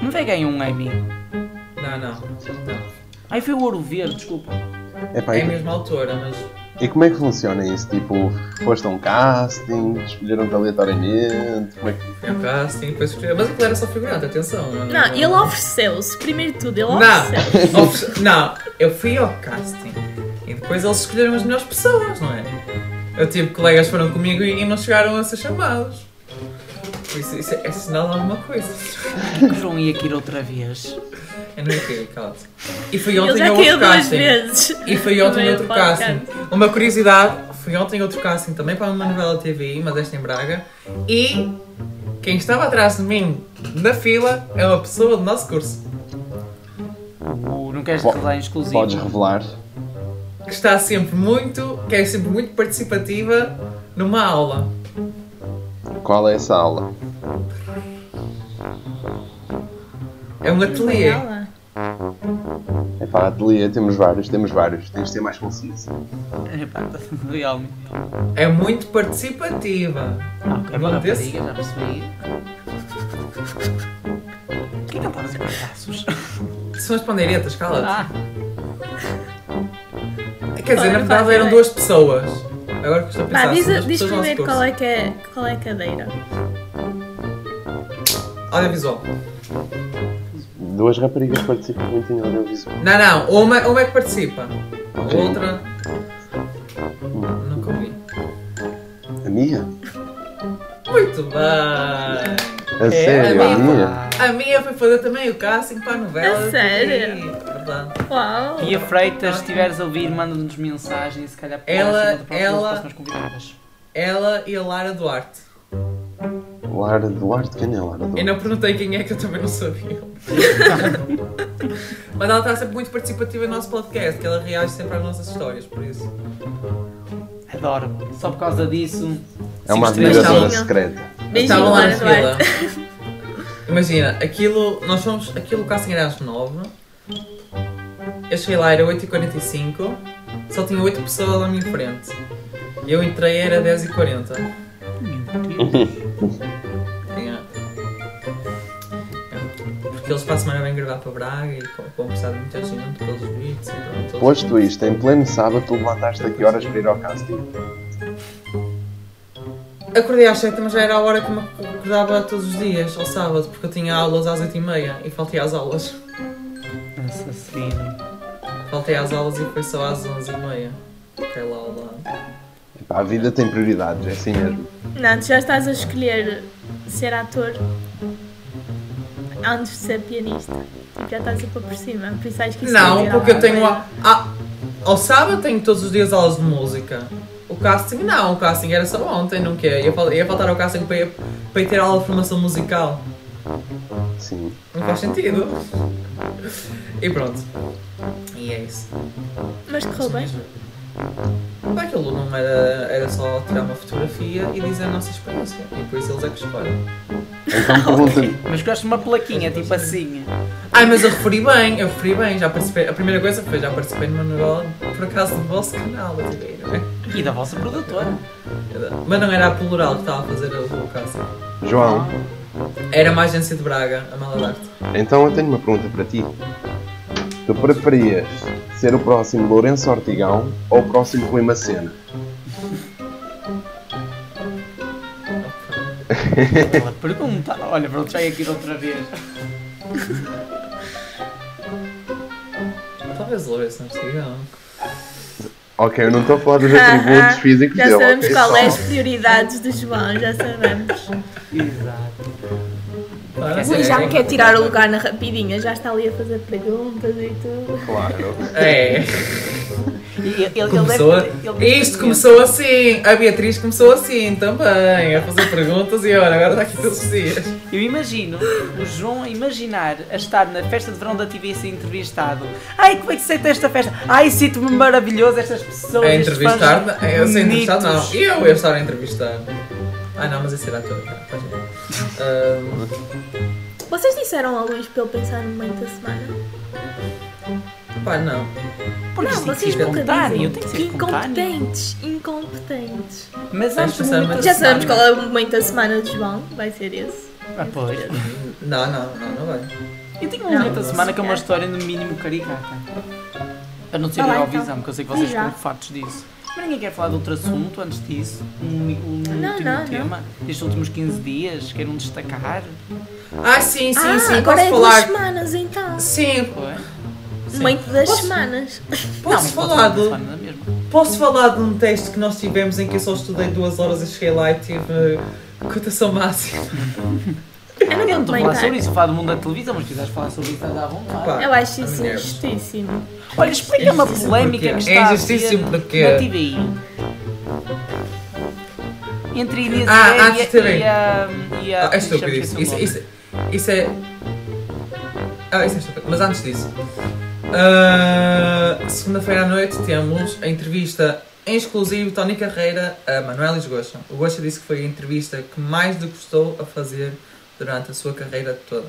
Não vai ganhar um Emmy. Não, não. não. Ai, foi o Ouro Verde, desculpa. Epá, É e- a mesma autora, mas E como é que funciona isso? Tipo, foste a um casting, escolheram-te aleatoriamente? Como é que... foi ao casting, depois escolhi. Mas aquilo era só figurante, atenção. Não, ele ofereceu-se. Primeiro de tudo, ele Não, ofereceu. Ofe- não, eu fui ao casting e depois eles escolheram as melhores pessoas, não é? Eu tive colegas que foram comigo e não chegaram a ser chamados. Por Isso, isso é, é sinal de alguma coisa. Que o João ia outra vez. Eu não ia cair, cala-te. E fui Ele ontem já a caiu outro duas casting. vezes. E fui ontem a outro casting. Uma curiosidade, fui ontem a outro casting também para uma novela TV, mas esta em Braga. E quem estava atrás de mim na fila é uma pessoa do nosso curso. O- não queres revelar em exclusivo? Podes revelar? Que está sempre muito, que é sempre muito participativa numa aula. Qual é essa aula? É um ateliê. Ela. Epá, ateliê, temos vários, temos vários. Tens de ser mais conciso. Epá, realmente. É muito participativa. Ah, ok, Não uma rapariga, já percebi. O que é que ele está a fazer com os braços? São as pandeiretas, cala-te. Ah, Quer dizer, na verdade eram duas pessoas. Agora que estou a pensar, Vá, diz, primeiro qual é, que é, qual é a cadeira. Audiovisual. Duas raparigas participam muito em audiovisual. Não, não, uma, uma é que participa. A Ok. outra. Nunca ouvi. A minha? Muito bem! A sério, a a minha? pá. A minha foi fazer também o casting para a novela. A sério? E, verdade. Uau! Pia Freitas, se estiveres a ouvir, manda-nos mensagem e se calhar Ela- para ela- próximas convidadas. Ela e a Lara Duarte. Lara Duarte? Quem é Lara Eu Duarte? não perguntei quem é que eu também não sabia. Mas ela está sempre muito participativa no nosso podcast, que ela reage sempre às nossas histórias, por isso. Adoro. Só por causa disso. É uma admiradora secreta. Beijinho, Estavam lá na Lara fila. Duarte. Imagina, aquilo, nós fomos, aquilo o casting era às 9. Eu cheguei lá, era 8h45, só tinha 8 pessoas à minha frente. Eu entrei, era 10h40. Yeah. Porque eles para a semana vêm gravar para Braga e vão precisar de muita gente pelos beats e pronto. Posto isto, em pleno sábado, tu levantaste a que horas para ir ao casting? Acordei às 7, mas já era a hora que me acordava todos os dias, ao sábado, porque eu tinha aulas às 8h30 e faltei às aulas. Assassino. Faltei às aulas e foi só às 11h30. Fiquei lá ao lado. A vida tem prioridades, é assim mesmo. Não, tu já estás a escolher ser ator antes de ser pianista. Tipo, já estás a pôr por cima. Por isso acho que isso Não, porque eu tenho. A, a- ao sábado tenho todos os dias aulas de música. O casting não, o casting era só ontem, não quer. Ia, ia faltar ao casting para ir, para ir ter aula de formação musical. Sim. Não faz sentido. E pronto. E é isso. Mas correu bem. Aquilo não era, era só tirar uma fotografia e dizer a nossa experiência. E por isso eles é que escolhem. Então pergunta Mas gosto de uma plaquinha, tipo assim. Ai, mas eu referi bem, eu referi bem. Já participei, a primeira coisa foi já participei numa novela, por acaso, do vosso canal da TV, não é? E da vossa produtora. Mas não era a plural que estava a fazer o, o caso. João, Era uma agência de Braga, a Mala d'Arte. então eu tenho uma pergunta para ti. Tu preferias ser o próximo Lourenço Ortigão ou o próximo Rui Macena? Ela pergunta. Olha, pronto, já ia aqui de outra vez. Talvez Lourenço não esteja. Ok, eu não estou a falar dos atributos físicos Já dele. sabemos ok? qual Só- é as prioridades do João, já sabemos. Exato. Rui já me quer tirar o lugar na rapidinha, já está ali a fazer perguntas e tudo. Claro. É, E ele, ele começou deve, ele Isto começou assim. A Beatriz começou assim também, a fazer perguntas e olha, agora está aqui todos os dias. Eu imagino o João a imaginar a estar na festa de verão da TV a ser entrevistado. Ai, como é que se sente esta festa? Ai, sinto-me maravilhoso, estas pessoas. A entrevistar, eu sei entrevistar, não. Eu ia estar a entrevistar. Ah não, mas esse era todo. Tá, Ahm, Vocês disseram ao Luís para ele pensar no momento da semana? pá, não. Porque não, isso tem que ser vocês nunca espontâneo, dizem. tem que ser espontâneo. Incompetentes, incompetentes. Mas Tens antes de do pensar momento mais- da Já sabemos qual é o momento da semana de João, vai ser esse. Ah, pois. Não, não, não, não vai. Eu tenho um Não, momento da não semana que é uma história no mínimo caricata. Para não ser Tá bem, Eurovisão, então. porque eu sei que vocês já. estão fartos disso. Mas ninguém quer falar de outro assunto antes disso? Um, um Não, último não, tema? Destes últimos 15 dias? Queiram destacar? Ah, sim, sim, ah, sim, agora posso é falar. duas semanas então. Sim, Foi? O momento das Posso- semanas. posso não, falar mesma. Posso falar de um teste que nós tivemos em que eu só estudei duas horas e cheguei lá e tive cotação máxima. Eu não não a falar sobre isso, falar do mundo da televisão, mas se quiseres falar sobre isso, à vontade. Pá, Eu acho isso injustíssimo. Olha, explica uma polémica que está a porquê? na TVI. Entre Inês Ah, terem- e a... E a Ah, é estúpido isso. Isso, isso, é. Ah, isso é estúpido. Mas antes disso. ah, Segunda-feira à noite temos a entrevista em exclusivo Tony Carreira a Manuel Gosta. O Gosta disse que foi a entrevista que mais lhe gostou a fazer durante a sua carreira toda.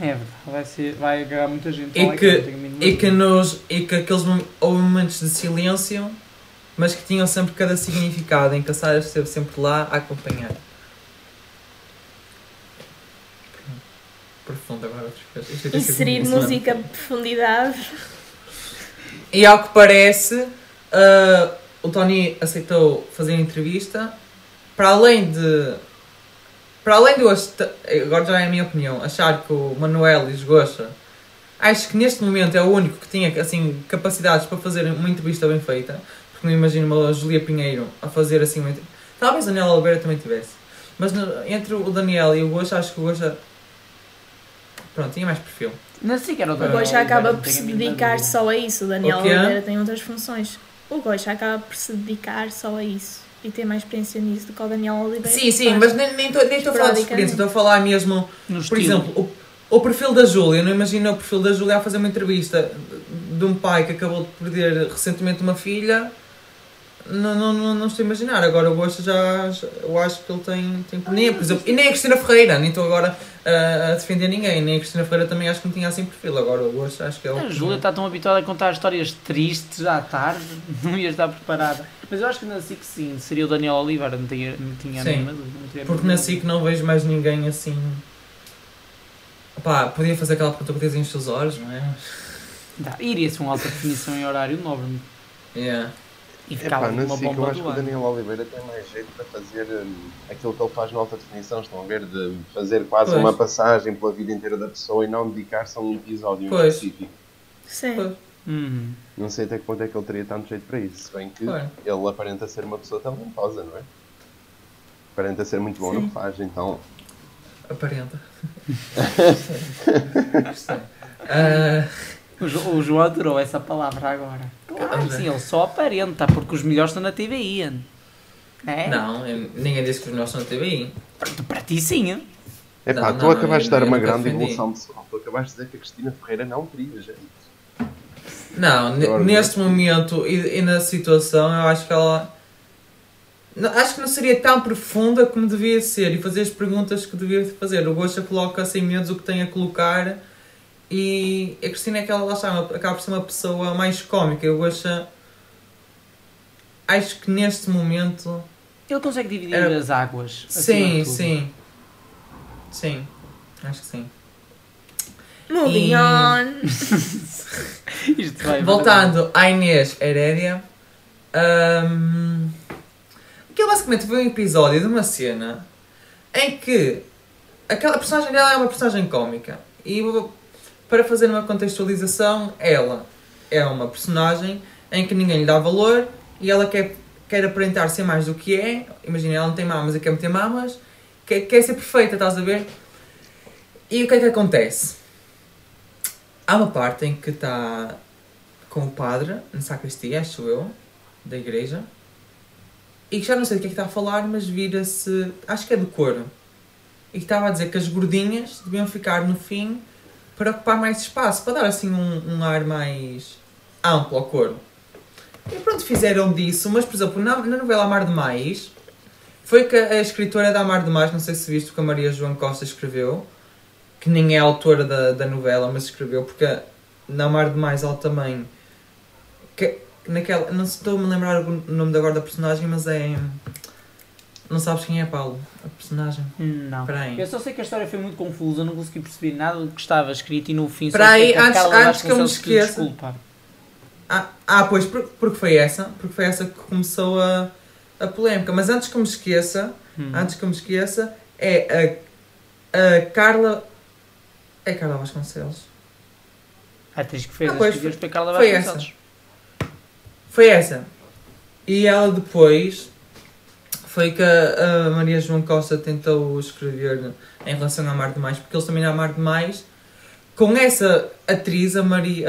É verdade, vai, ser, vai agarrar muita gente. E que, e que, nos, e que aqueles houve momentos de silêncio, mas que tinham sempre cada significado, em que a Sara esteve sempre lá a acompanhar. Profundo agora é Inserir música de profundidade. E ao que parece, ah, o Tony aceitou fazer a entrevista. Para além de. Para além de eu agora já é a minha opinião, achar que o Manuel Esgocha acho que neste momento é o único que tinha assim, capacidades para fazer uma entrevista bem feita. Porque não imagino uma Julia Pinheiro a fazer assim uma entrevista. Talvez a Daniela Oliveira também tivesse. Mas no- entre o Daniel e o Gocha, acho que o Gocha. Pronto, tinha mais perfil. Não sei que era o O Daniel Goxa Oliveira, acaba por se dedicar só a isso. O Daniel O? Oliveira tem outras funções. O Goxa acaba por se dedicar só a isso. E tem mais experiência nisso do que o Daniel Oliveira. Sim, sim, mas nem nem estou nem estou a falar de experiência, estou a falar mesmo. No Por estilo. exemplo, o, o perfil da Júlia, eu não imagino o perfil da Júlia a fazer uma entrevista de um pai que acabou de perder recentemente uma filha. Não, não, não, não estou a imaginar. Agora o Gosto já, já- Eu acho que ele tem. tem nem, por exemplo, e nem a Cristina Ferreira, nem estou agora ah, a defender ninguém. Nem a Cristina Ferreira também acho que não tinha assim perfil. Agora o Gosto acho que é o. A Júlia está tão habituada a contar histórias tristes à tarde, não ia estar preparada. Mas eu acho que na SIC sim, seria o Daniel Oliveira, não tinha, não tinha Sim. mínima dúvida. Porque na SIC não vejo mais ninguém assim. Pá, podia fazer aquela pergunta que dizem os seus olhos, não é? Iria-se uma alta definição em horário nobre Yeah. E ficava Epá, uma não sei que eu bomba acho do que o. Daniel Oliveira tem mais jeito para fazer hum, aquilo que ele faz na alta definição, estão a ver? De fazer quase Pois. uma passagem pela vida inteira da pessoa e não dedicar-se a um episódio em Pois. específico. Sim. Uhum. Não sei até que ponto é que ele teria tanto jeito para isso, se bem que Pois. ele aparenta ser uma pessoa talentosa, não é? Aparenta ser muito bom no Sim. que faz, então Aparenta. Gostei. Ah, O, Jo- o João adorou essa palavra agora. Claro que sim, ele só aparenta, porque os melhores estão na TVI. É? não, eu- ninguém disse que os melhores são na TVI. Para, para ti sim. Epá, Não, tu acabaste de dar uma grande defendi. evolução pessoal. Tu acabaste de dizer que a Cristina Ferreira não teria gente. Não, Agora, neste momento e, e na situação, eu acho que ela. não- acho que não seria tão profunda como devia ser e fazer as perguntas que devia fazer. O Gosta coloca sem medos o que tem a colocar e a Cristina é que ela lá está, acaba por ser uma pessoa mais cómica. E o Gosta. acho que neste momento. Ele consegue dividir Era- as águas. Sim, sim. Sim. Acho que sim. Moving E- on. Isto vai Voltando à Inês Herédia. hum, aquilo basicamente foi um episódio de uma cena em que aquela personagem dela é uma personagem cómica. E para fazer uma contextualização, ela é uma personagem em que ninguém lhe dá valor e ela quer, quer aparentar ser mais do que é. Imagina, ela não tem mamas e quer meter mamas. Quer, quer ser perfeita, estás a ver? E o que é que acontece? Há uma parte em que está com o padre na sacristia, acho eu, da igreja, e que já não sei do que é que está a falar, mas vira-se. Acho que é do coro. E que estava a dizer que as gordinhas deviam ficar no fim para ocupar mais espaço, para dar assim um, um ar mais amplo ao coro. E pronto, fizeram disso, mas por exemplo, na, na novela Amar Demais, foi que a escritora da Amar Demais, não sei se viste que a Maria João Costa escreveu, que nem é autora da, da novela, mas escreveu, porque na Amar Demais ela também. Que, naquela, não estou-me a lembrar o nome agora da personagem, mas é. Não sabes quem é, Paulo? A personagem. Não. Espera aí. Eu só sei que a história foi muito confusa, não consegui perceber nada do que estava escrito e no fim só aí, sei que antes- antes que eu me Vasconcelos esqueça. Desculpa. Ah, ah, pois, por- porque foi essa. Porque foi essa que começou a, a polémica. Mas antes que eu me esqueça, Hum. antes que eu me esqueça, é a, a Carla. É Carla Vasconcelos. A atriz que fez Ah, as pois, figuras foi Carla foi Vasconcelos. Foi essa. E ela depois foi que a, Maria João Costa tentou escrever em relação a Amar Demais, porque eles também a Amar Demais, com essa atriz, a Maria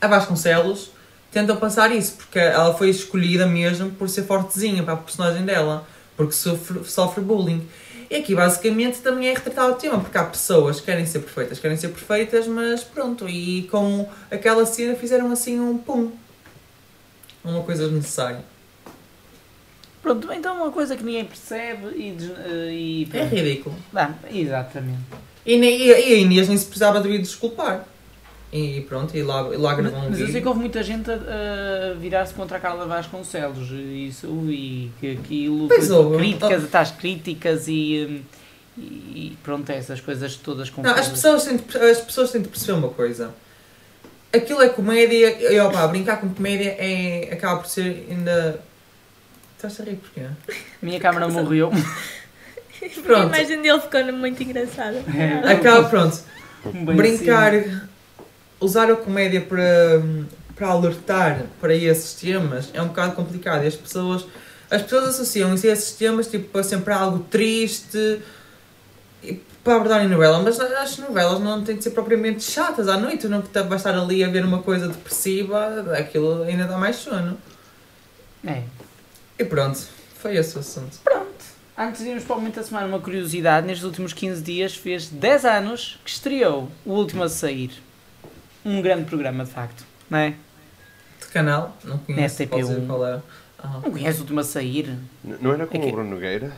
a Vasconcelos, tentam passar isso, porque ela foi escolhida mesmo por ser fortezinha para a personagem dela, porque sofre, sofre bullying. E aqui basicamente também é retratado o tema, porque há pessoas que querem ser perfeitas, querem ser perfeitas, mas pronto, e com aquela cena fizeram assim um pum. Uma coisa desnecessária. Pronto, então uma coisa que ninguém percebe e. des- eh, e É ridículo. Exatamente. E, nem- e, e a Inês nem se precisava de vir desculpar. E pronto, e lá, e lá gravou um Mas eu sei vídeo. que houve muita gente a, a virar-se contra a Carla Vasconcelos isso, e que aquilo Pois houve. críticas atrás críticas e, hum, e pronto, essas coisas todas Não, as pessoas, têm de, as pessoas têm de perceber uma coisa. Aquilo é comédia, e opa, brincar com comédia é, acaba por ser ainda. Estás a rir porquê? Minha câmara morreu. Pronto. A imagem dele ficou muito engraçada. É. Acaba, pronto. Bem brincar, assim. usar a comédia para, para alertar para esses temas é um bocado complicado. E as pessoas, as pessoas associam isso a esses temas tipo, a sempre algo triste e para abordar em novela, mas as novelas não têm de ser propriamente chatas à noite, não vai estar ali a ver uma coisa depressiva, aquilo ainda dá mais sono. É. E pronto, foi esse o assunto. Antes de irmos para o momento da semana, uma curiosidade: nestes últimos 15 dias fez 10 anos que estreou o último a sair. Um grande programa, de facto, não é? De canal, não conheço, STP1. pode dizer qual é. Ah, Não conhece o último a sair? N- Não era com É que- o Bruno Nogueira?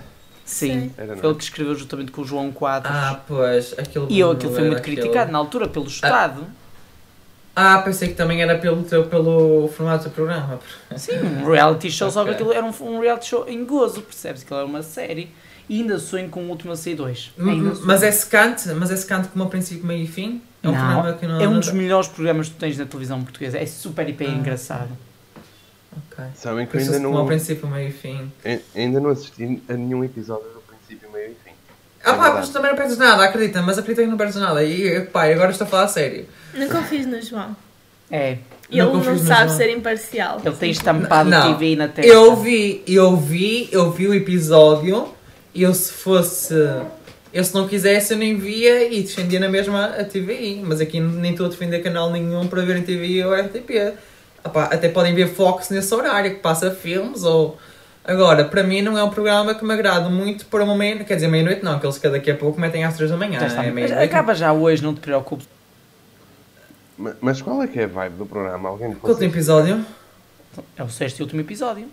Sim. Era, Foi não ele que escreveu juntamente com o João Quadros. Ah, pois, aquilo. e eu, aquilo foi muito aquele- criticado na altura pelo Estado. Ah, pensei que também era pelo, teu- pelo formato do programa. Sim, um reality show, só que aquilo era um, um reality show em gozo, percebes? Que era uma série. E ainda sonho com o último a sair 2. M- Mas é secante? Mas é secante como a princípio, meio e fim? É um Não, programa que não É um dos melhores programas que tu tens na televisão portuguesa. É super, hiper Ah. engraçado. Ok. Sabem que eu ainda como ao não, princípio, meio e fim. ai- ainda não assisti a nenhum episódio do princípio, meio e fim. Ah pá, mas também não perdes nada, acredita, mas acredita que não perdes nada. E pá, agora estou a falar a sério. Não confies no João. É. Ele Não não, sabe João. ser imparcial. Ele tem estampado Não. TV na testa. Eu vi, eu vi, eu vi o episódio e eu se fosse. Eu se não quisesse eu nem via e defendia na mesma a TVI. Mas aqui nem estou a defender canal nenhum para ver em TVI ou RTP. Ah pá, até podem ver Fox nesse horário que passa filmes ou. Agora, para mim não é um programa que me agrada muito para uma meia Quer dizer, meia-noite não, que eles que daqui a pouco metem às 3 da manhã. Já está. É Mas meia-noite. acaba já hoje, não te preocupes. Ma- Mas qual é que é a vibe do programa? Alguém Quanto consegue- episódio? É o sexto e último episódio.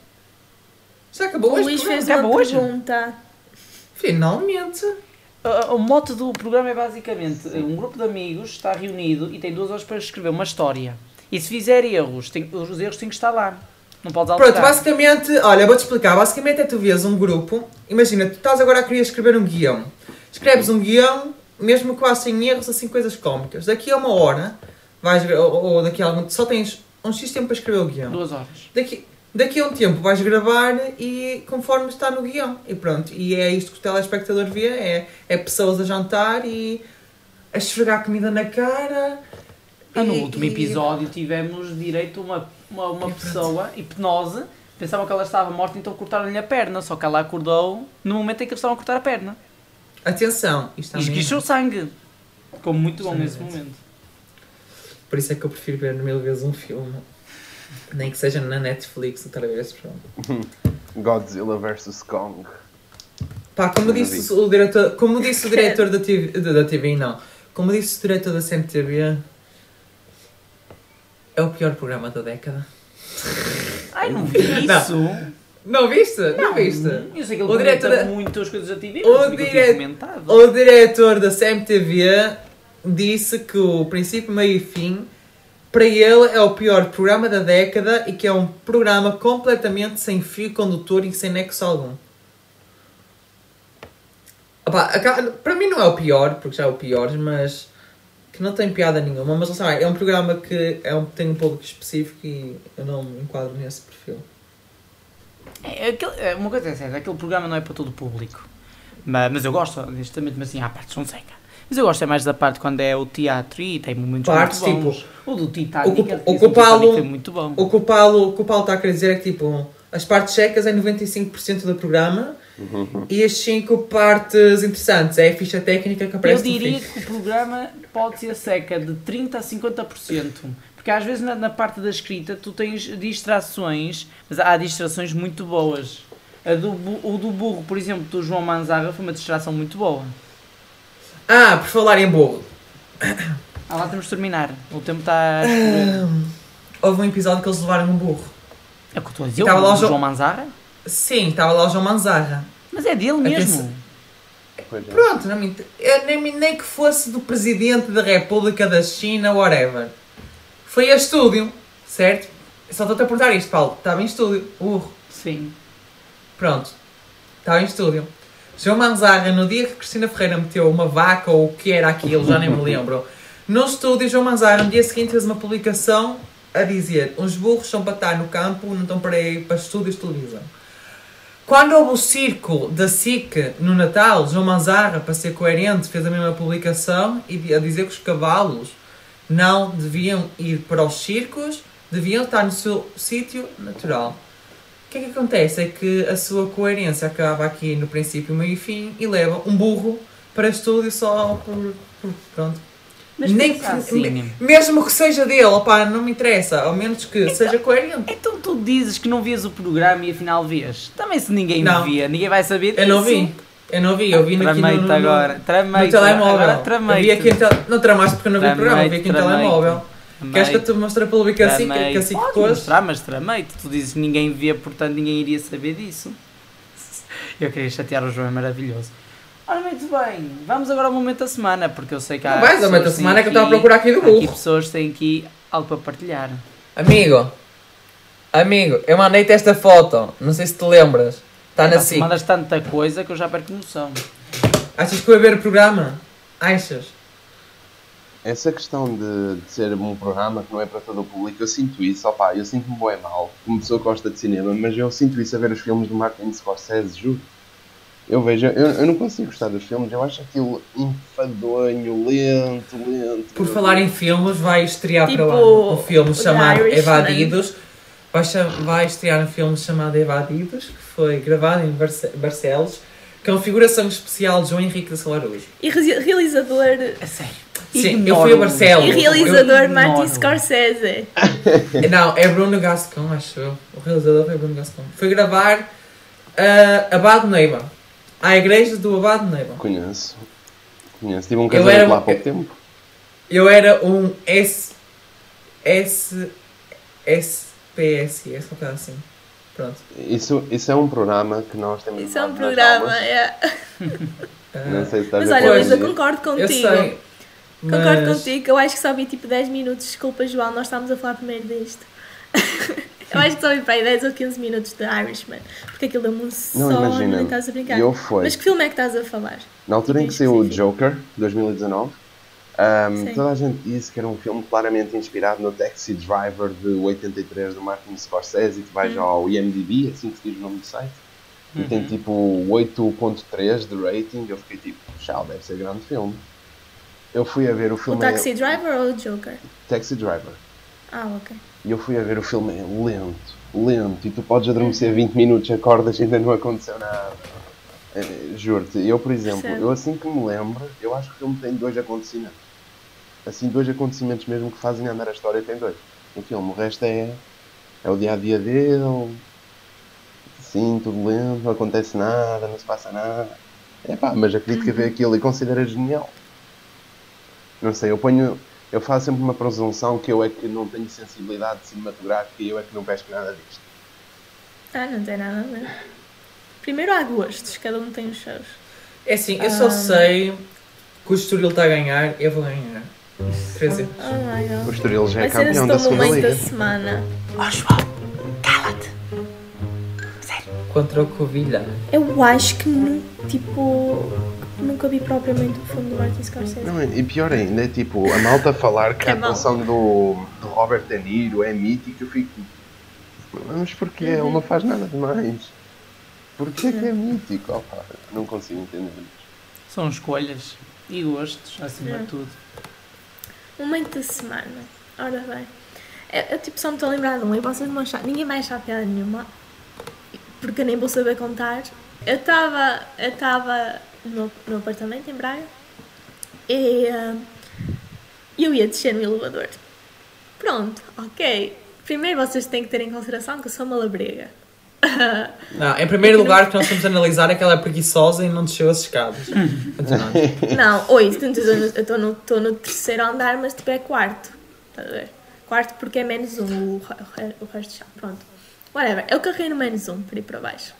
Já acabou O hoje? Luís fez Acaba uma hoje? pergunta. Finalmente! Uh, O mote do programa é basicamente um grupo de amigos está reunido e tem duas horas para escrever uma história. E se fizer erros, tem- os erros têm que estar lá. Não podes Pronto, alterar. basicamente, olha, vou-te explicar. Basicamente é tu vês um grupo. Imagina, tu estás agora a querer escrever um guião. Escreves um guião, mesmo quase sem erros, assim, coisas cómicas. Daqui a uma hora, vais, ou, ou daqui a algum só tens um X tempo para escrever o guião. Duas horas. Daqui, daqui a um tempo vais gravar e conforme está no guião. E pronto, e é isto que o telespectador vê, é, é pessoas a jantar e a esfregar comida na cara. Ah, no e- último e- episódio tivemos direito a uma, uma, uma pessoa, hipnose, pensavam que ela estava morta, então cortaram-lhe a perna, só que ela acordou no momento em que eles estavam a cortar a perna. Atenção, isto E também- esguichou sangue. Ficou muito bom nesse momento. Por isso é que eu prefiro ver mil vezes um filme. Nem que seja na Netflix outra vez. Pronto. Godzilla vs Kong. Pá, como disse o diretor, como disse o diretor da TV, da da TV, não. Como disse o diretor da CMTV, é o pior programa da década. Ai, não vi Não. isso. Não viste? Não, viste? Eu sei que ele O diretor da- muito as coisas da TV, O dire-. O diretor da CMTV disse que o princípio, meio e fim, para ele é o pior programa da década e que é um programa completamente sem fio condutor e sem nexo algum. Opá, aca- para mim não é o pior, porque já é o pior, mas que não tem piada nenhuma. Mas não sei, é um programa que é um, tem um público específico e eu não me enquadro nesse perfil. É, aquele- é, uma coisa é certa, aquele programa não é para todo o público. Mas, mas eu gosto, honestamente, mas assim, há partes são seca. Mas eu gosto é mais da parte quando é o teatro e tem momentos Partes, muito bons. tipo, o do Titanic, o que- o que o Paulo- foi muito bom. O que o Paulo, o que o Paulo está a querer dizer é que tipo, as partes secas é 95% do programa e as 5 partes interessantes é a ficha técnica que Eu aparece no diria que o programa pode ser seca de 30% a 50%. Porque às vezes na, na parte da escrita tu tens distrações, mas há distrações muito boas. A do, o do burro, por exemplo, do João Manzarra foi uma distração muito boa. Ah, por falar em burro. Ah, lá temos de terminar. O tempo está a escorrer. Houve um episódio que eles levaram um burro. É o que eu estou a dizer, Estava o lá João Manzarra? Sim, estava lá o João Manzarra. Mas é dele mesmo. Pois é. Pronto, não me nem, nem que fosse do presidente da República da China, whatever. Foi a estúdio, certo? Só estou-te a perguntar isto, Paulo. Estava em estúdio, o burro. Sim. Pronto. Estava em estúdio. João Manzarra, no dia que Cristina Ferreira meteu uma vaca ou o que era aquilo, já nem me lembro. No estúdio, João Manzarra, no dia seguinte, fez uma publicação a dizer: os burros são para estar no campo, não estão para ir para estúdios de televisão. Quando houve o circo da SIC no Natal, João Manzarra, para ser coerente, fez a mesma publicação e a dizer que os cavalos não deviam ir para os circos, deviam estar no seu sítio natural. O que é que acontece? É que a sua coerência acaba aqui no princípio, meio e fim e leva um burro para estúdio só por. por- pronto. Mas Nem que- assim. me- mesmo que seja dele, opá, não me interessa, ao menos que seja coerente. Então tu dizes que não vias o programa e afinal vias. Também se ninguém Não. via, ninguém vai saber disso. Eu não vi, eu não vi, eu vi aqui no, no, no, agora. no Trameite. telemóvel. Agora Eu vi aqui no tel... Não tramaste porque eu não vi o programa, eu vi aqui no telemóvel. trameite. Queres que eu te mostre a publicação que, que Trameite. assim que pôs? mostrar, mas trameite. Tu dizes que ninguém via, portanto ninguém iria saber disso. Eu queria chatear o João, é maravilhoso. Ora, muito bem. Vamos agora ao momento da semana, porque eu sei que há. Não vais ao momento da semana que eu estava a procurar aqui do há Aqui burro. pessoas têm aqui algo para partilhar. Amigo, amigo, eu mandei-te esta foto, não sei se te lembras. Está na Epá, tu SIC. mandas tanta coisa que eu já perco noção. Achas que eu ia ver o programa? Achas? Essa questão de, de ser um programa que não é para todo o público, eu sinto isso, opá, eu sinto-me bem mal, como pessoa que gosta de cinema, mas eu sinto isso a ver os filmes do Martin Scorsese, juro. Eu vejo, eu, eu não consigo gostar dos filmes, eu acho aquilo enfadonho, lento, lento. Por falar em filmes, vai estrear Tipo, para lá um filme chamado Irishman. Evadidos. Vai, vai estrear um filme chamado Evadidos, que foi gravado em Barce- Barcelos, com figuração especial de João Henrique da Solaruz. E re- realizador. A sério. Sim, eu fui a Barcelos. E Eu- realizador ignoro. Martin Scorsese. Não, é Bruno Gascon, acho eu. O realizador foi Bruno Gascon. Foi gravar uh, Abado Neiva. À igreja do Abado Neiva. Conheço. Conheço. Tive um Eu casamento era- lá há pouco tempo. Eu era um S. S. SPS, uma coisa assim. Pronto. Isso, isso é um programa que nós temos. Isso é um programa. é. Não sei se estás Mas olha. Pois, Luísa, concordo contigo. Eu sei. Concordo mas- contigo, eu acho que só vi tipo 10 minutos. Desculpa, João, nós estávamos a falar primeiro disto. Eu acho que só vi para aí 10 ou 15 minutos de Irishman. Porque aquilo deu-me um Não, sono, imagina. nem estás a brincar. Eu fui. Mas que filme é que estás a falar? Na altura em que saiu o. Joker, 2019, ahm, Sim. toda a gente disse que era um filme claramente inspirado no Taxi Driver de 83 do Martin Scorsese, que Hum. vai já ao IMDb, assim que se diz o nome do site, e tem Uhum. tipo 8.3 de rating. Eu fiquei tipo, tchau, deve ser grande filme. Eu fui a ver o O filme. é Taxi Driver ou o Joker? Taxi Driver. Ah, ok. E eu fui a ver o filme é lento, lento, e tu podes adormecer 20 minutos, acordas e ainda não aconteceu nada. Eh, Juro-te, eu por exemplo, eu assim que me lembro, eu acho que o filme tem dois acontecimentos. Assim, dois acontecimentos mesmo que fazem andar a história, tem dois. O filme, o resto é, é o dia a dia dele, assim, tudo lento, não acontece nada, não se passa nada. É pá, mas acredito que vê aquilo e considera genial. Não sei, eu ponho. Eu faço sempre uma presunção que eu é que não tenho sensibilidade cinematográfica e eu é que não pesco nada disto. Ah, não tem nada a ver. Primeiro há gostos, cada um tem os seus. É assim, eu só Ah. sei que o Estoril está a ganhar, eu vou ganhar. 3 Oh my O god. Estoril já é Vai campeão esse da segunda liga. da semana. Oh, João, cala-te. contra o Covilhã. Eu acho que, tipo, nunca vi propriamente o filme do Martin Scorsese. Não, e pior ainda, é tipo, a malta falar que Que a é atuação do, do Robert De Niro é mítica, eu fico. Mas porquê? Ele Uhum. não faz nada demais. Porquê que é mítico? Opa, não consigo entender isto. São escolhas e gostos, acima É. de tudo. Momento da semana. Ora bem. Eu, eu, tipo, só me estou a lembrar de um e vocês não vão achar. Ninguém vai achar piada nenhuma. Porque eu nem vou saber contar. Eu estava eu estava no, no apartamento em Braga e ah, eu ia descer no elevador. Pronto, ok. Primeiro vocês têm que ter em consideração que eu sou uma labrega. Não, em primeiro lugar, o que nós temos a analisar é que ela é preguiçosa e não desceu as escadas. Continuando. Não, oi, eu estou no, no terceiro andar, mas tipo é quarto. Estás a ver? Quarto porque é menos um, o, o re- o resto já. Pronto. Whatever. Eu carreguei no menos um para ir para baixo.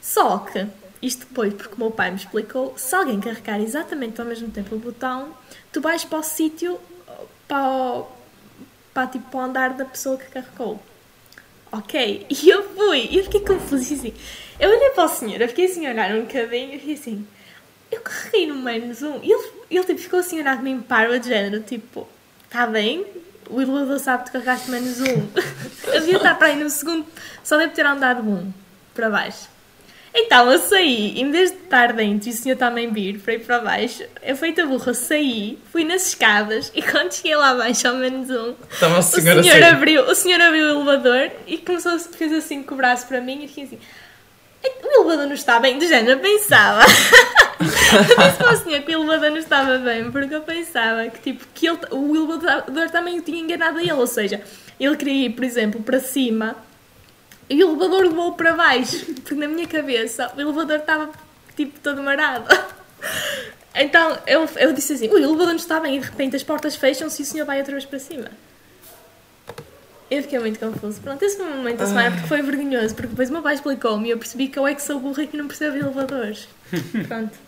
Só que, isto depois, porque o meu pai me explicou, se alguém carregar exatamente ao mesmo tempo o botão, tu vais para o sítio, para, para, tipo, para o andar da pessoa que carregou. Ok, e eu fui, e eu fiquei confusa assim. Eu olhei para o senhor, eu fiquei assim a olhar um bocadinho, e fiquei assim, eu carreguei no menos um. E ele, ele tipo, ficou assim a olhar comigo para de género, tipo, está bem? O elevador sabe que carregaste menos um. eu devia estar para aí no segundo, só deve ter andado um para baixo. Então eu saí, em vez de estar dentro e o senhor também vir para ir para baixo, eu feita burra, saí, fui nas escadas e quando cheguei lá abaixo ao menos um, Estava o senhor, assim. abriu, o senhor abriu o elevador e começou, fez assim com o braço para mim e fiquei assim. "Ei, O elevador não está bem, de género, eu pensava. eu disse para o senhor que o elevador não estava bem, porque eu pensava que, tipo, que ele, o elevador também o tinha enganado a ele. Ou seja, ele queria ir, por exemplo, para cima e o elevador levou para baixo, porque na minha cabeça o elevador estava tipo todo marado. Então eu, eu disse assim: o elevador não está bem, e de repente as portas fecham-se e o senhor vai outra vez para cima. Eu fiquei muito confuso. Pronto, esse foi um momento da semana porque foi vergonhoso, porque depois o meu pai explicou-me e eu percebi que eu é que sou burra e que não percebo elevadores. Pronto.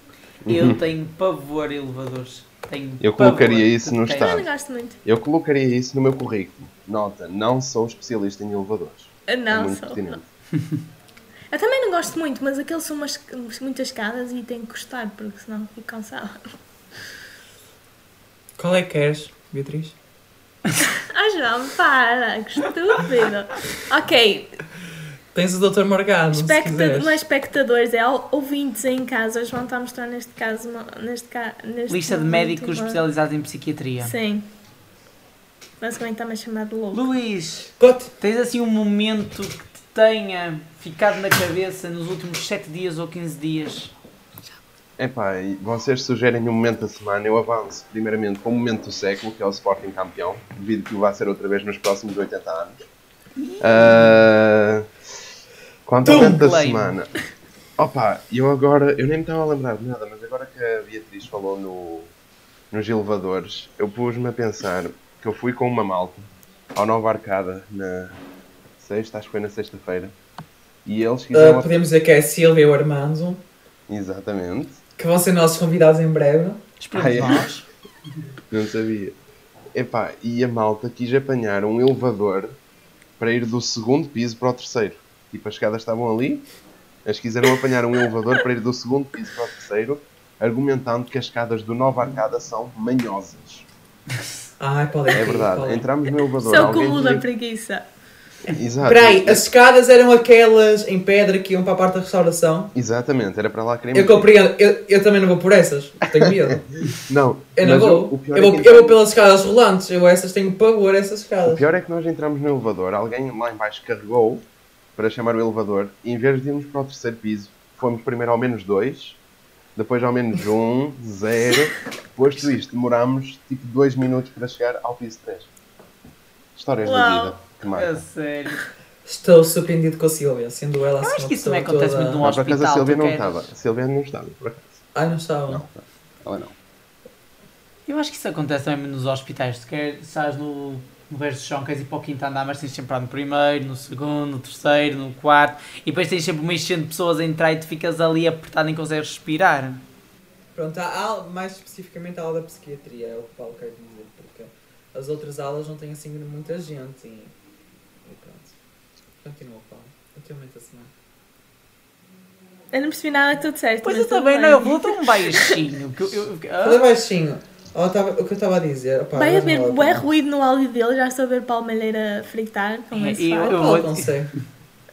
Eu tenho pavor a elevadores. Tenho Eu pavor, colocaria isso no detesto. Eu estado. não gosto muito. Eu colocaria isso no meu currículo. Nota, não sou especialista em elevadores. É não muito sou. pertinente. Eu também não gosto muito, mas aqueles são umas, muitas escadas e tenho que gostar, porque senão fico cansada. Qual é que queres, Beatriz? Ah, João, para, que estúpido. Ok, Tens o Dr. Morgado, se especta quiseres. não é espectadores, é ou- ouvintes aí em casa. O João está a mostrar neste caso, neste, ca- neste Lista de médicos especializados em psiquiatria. Sim. Basicamente está-me a chamar de louco. Luís, Gote. tens assim um momento que te tenha ficado na cabeça nos últimos 7 dias ou 15 dias? Epá, vocês sugerem um momento da semana, eu avanço primeiramente para o momento do século, que é o Sporting campeão, devido que o vai ser outra vez nos próximos 80 anos. Ah, quanto ao momento da semana, opa, eu agora, eu nem me estava a lembrar de nada, mas agora que a Beatriz falou no, nos elevadores, eu pus-me a pensar que eu fui com uma malta ao Nova Arcada na sexta, acho que foi na sexta-feira, e eles quiseram. podemos dizer que é a Silvia e o Armando, Exatamente, que vão ser nossos convidados em breve. Esperamos Ah, é? nós. não sabia. Epá, e a malta quis apanhar um elevador para ir do segundo piso para o terceiro. Tipo, as escadas estavam ali, eles quiseram apanhar um elevador para ir do segundo piso para o terceiro, argumentando que as escadas do Nova Arcada são manhosas. Ai, podem É rir, verdade. podem. Entramos no elevador. Sou alguém cúmulo da preguiça. Exato. Espera aí, as escadas eram aquelas em pedra que iam para a parte da restauração? Exatamente, era para lá que queremos Eu compreendo, eu, eu também não vou por essas, tenho medo. Não, Eu não vou. o- o pior Eu é vou, que eu vou pelas escadas rolantes, eu essas tenho pavor, essas O escadas. pior é que nós entramos no elevador, alguém lá em baixo carregou para chamar o elevador e em vez de irmos para o terceiro piso, fomos primeiro ao menos dois, depois ao menos um, zero. Posto isto, demorámos tipo dois minutos para chegar ao piso 3. Histórias da Uau. vida. Que A marcam. sério. Estou surpreendido com a Silvia, sendo ela assim acho que isso também acontece toda- muito no Não, por acaso a hospital, Silvia não queres? estava. A Silvia não estava, por acaso. Ai, não estava. Não, ela não. Eu acho que isso acontece também nos hospitais. Tu quer, estás no, no resto do chão, queres ir para o quinto andar, mas tens sempre no primeiro, no segundo, no terceiro, no quarto, e depois tens sempre uma enchente de pessoas a entrar e tu ficas ali apertado e nem consegues respirar. Pronto, há, há mais especificamente a aula da psiquiatria, é o que o Paulo quer dizer, porque as outras aulas não têm assim muita gente e, e pronto. Continua, Paulo. Ultimamente a semana. Eu não percebi nada que tu disseste. Pois eu tudo também bem. não, eu vou tão baixinho. Que eu, eu, ah, Falei baixinho. Oh, tava- o que eu estava a dizer. Opá, Vai haver bué pena. ruído no áudio dele, já estou a ver Palmeireira fritar, como é que se Eu- faz. eu- vou- não sei.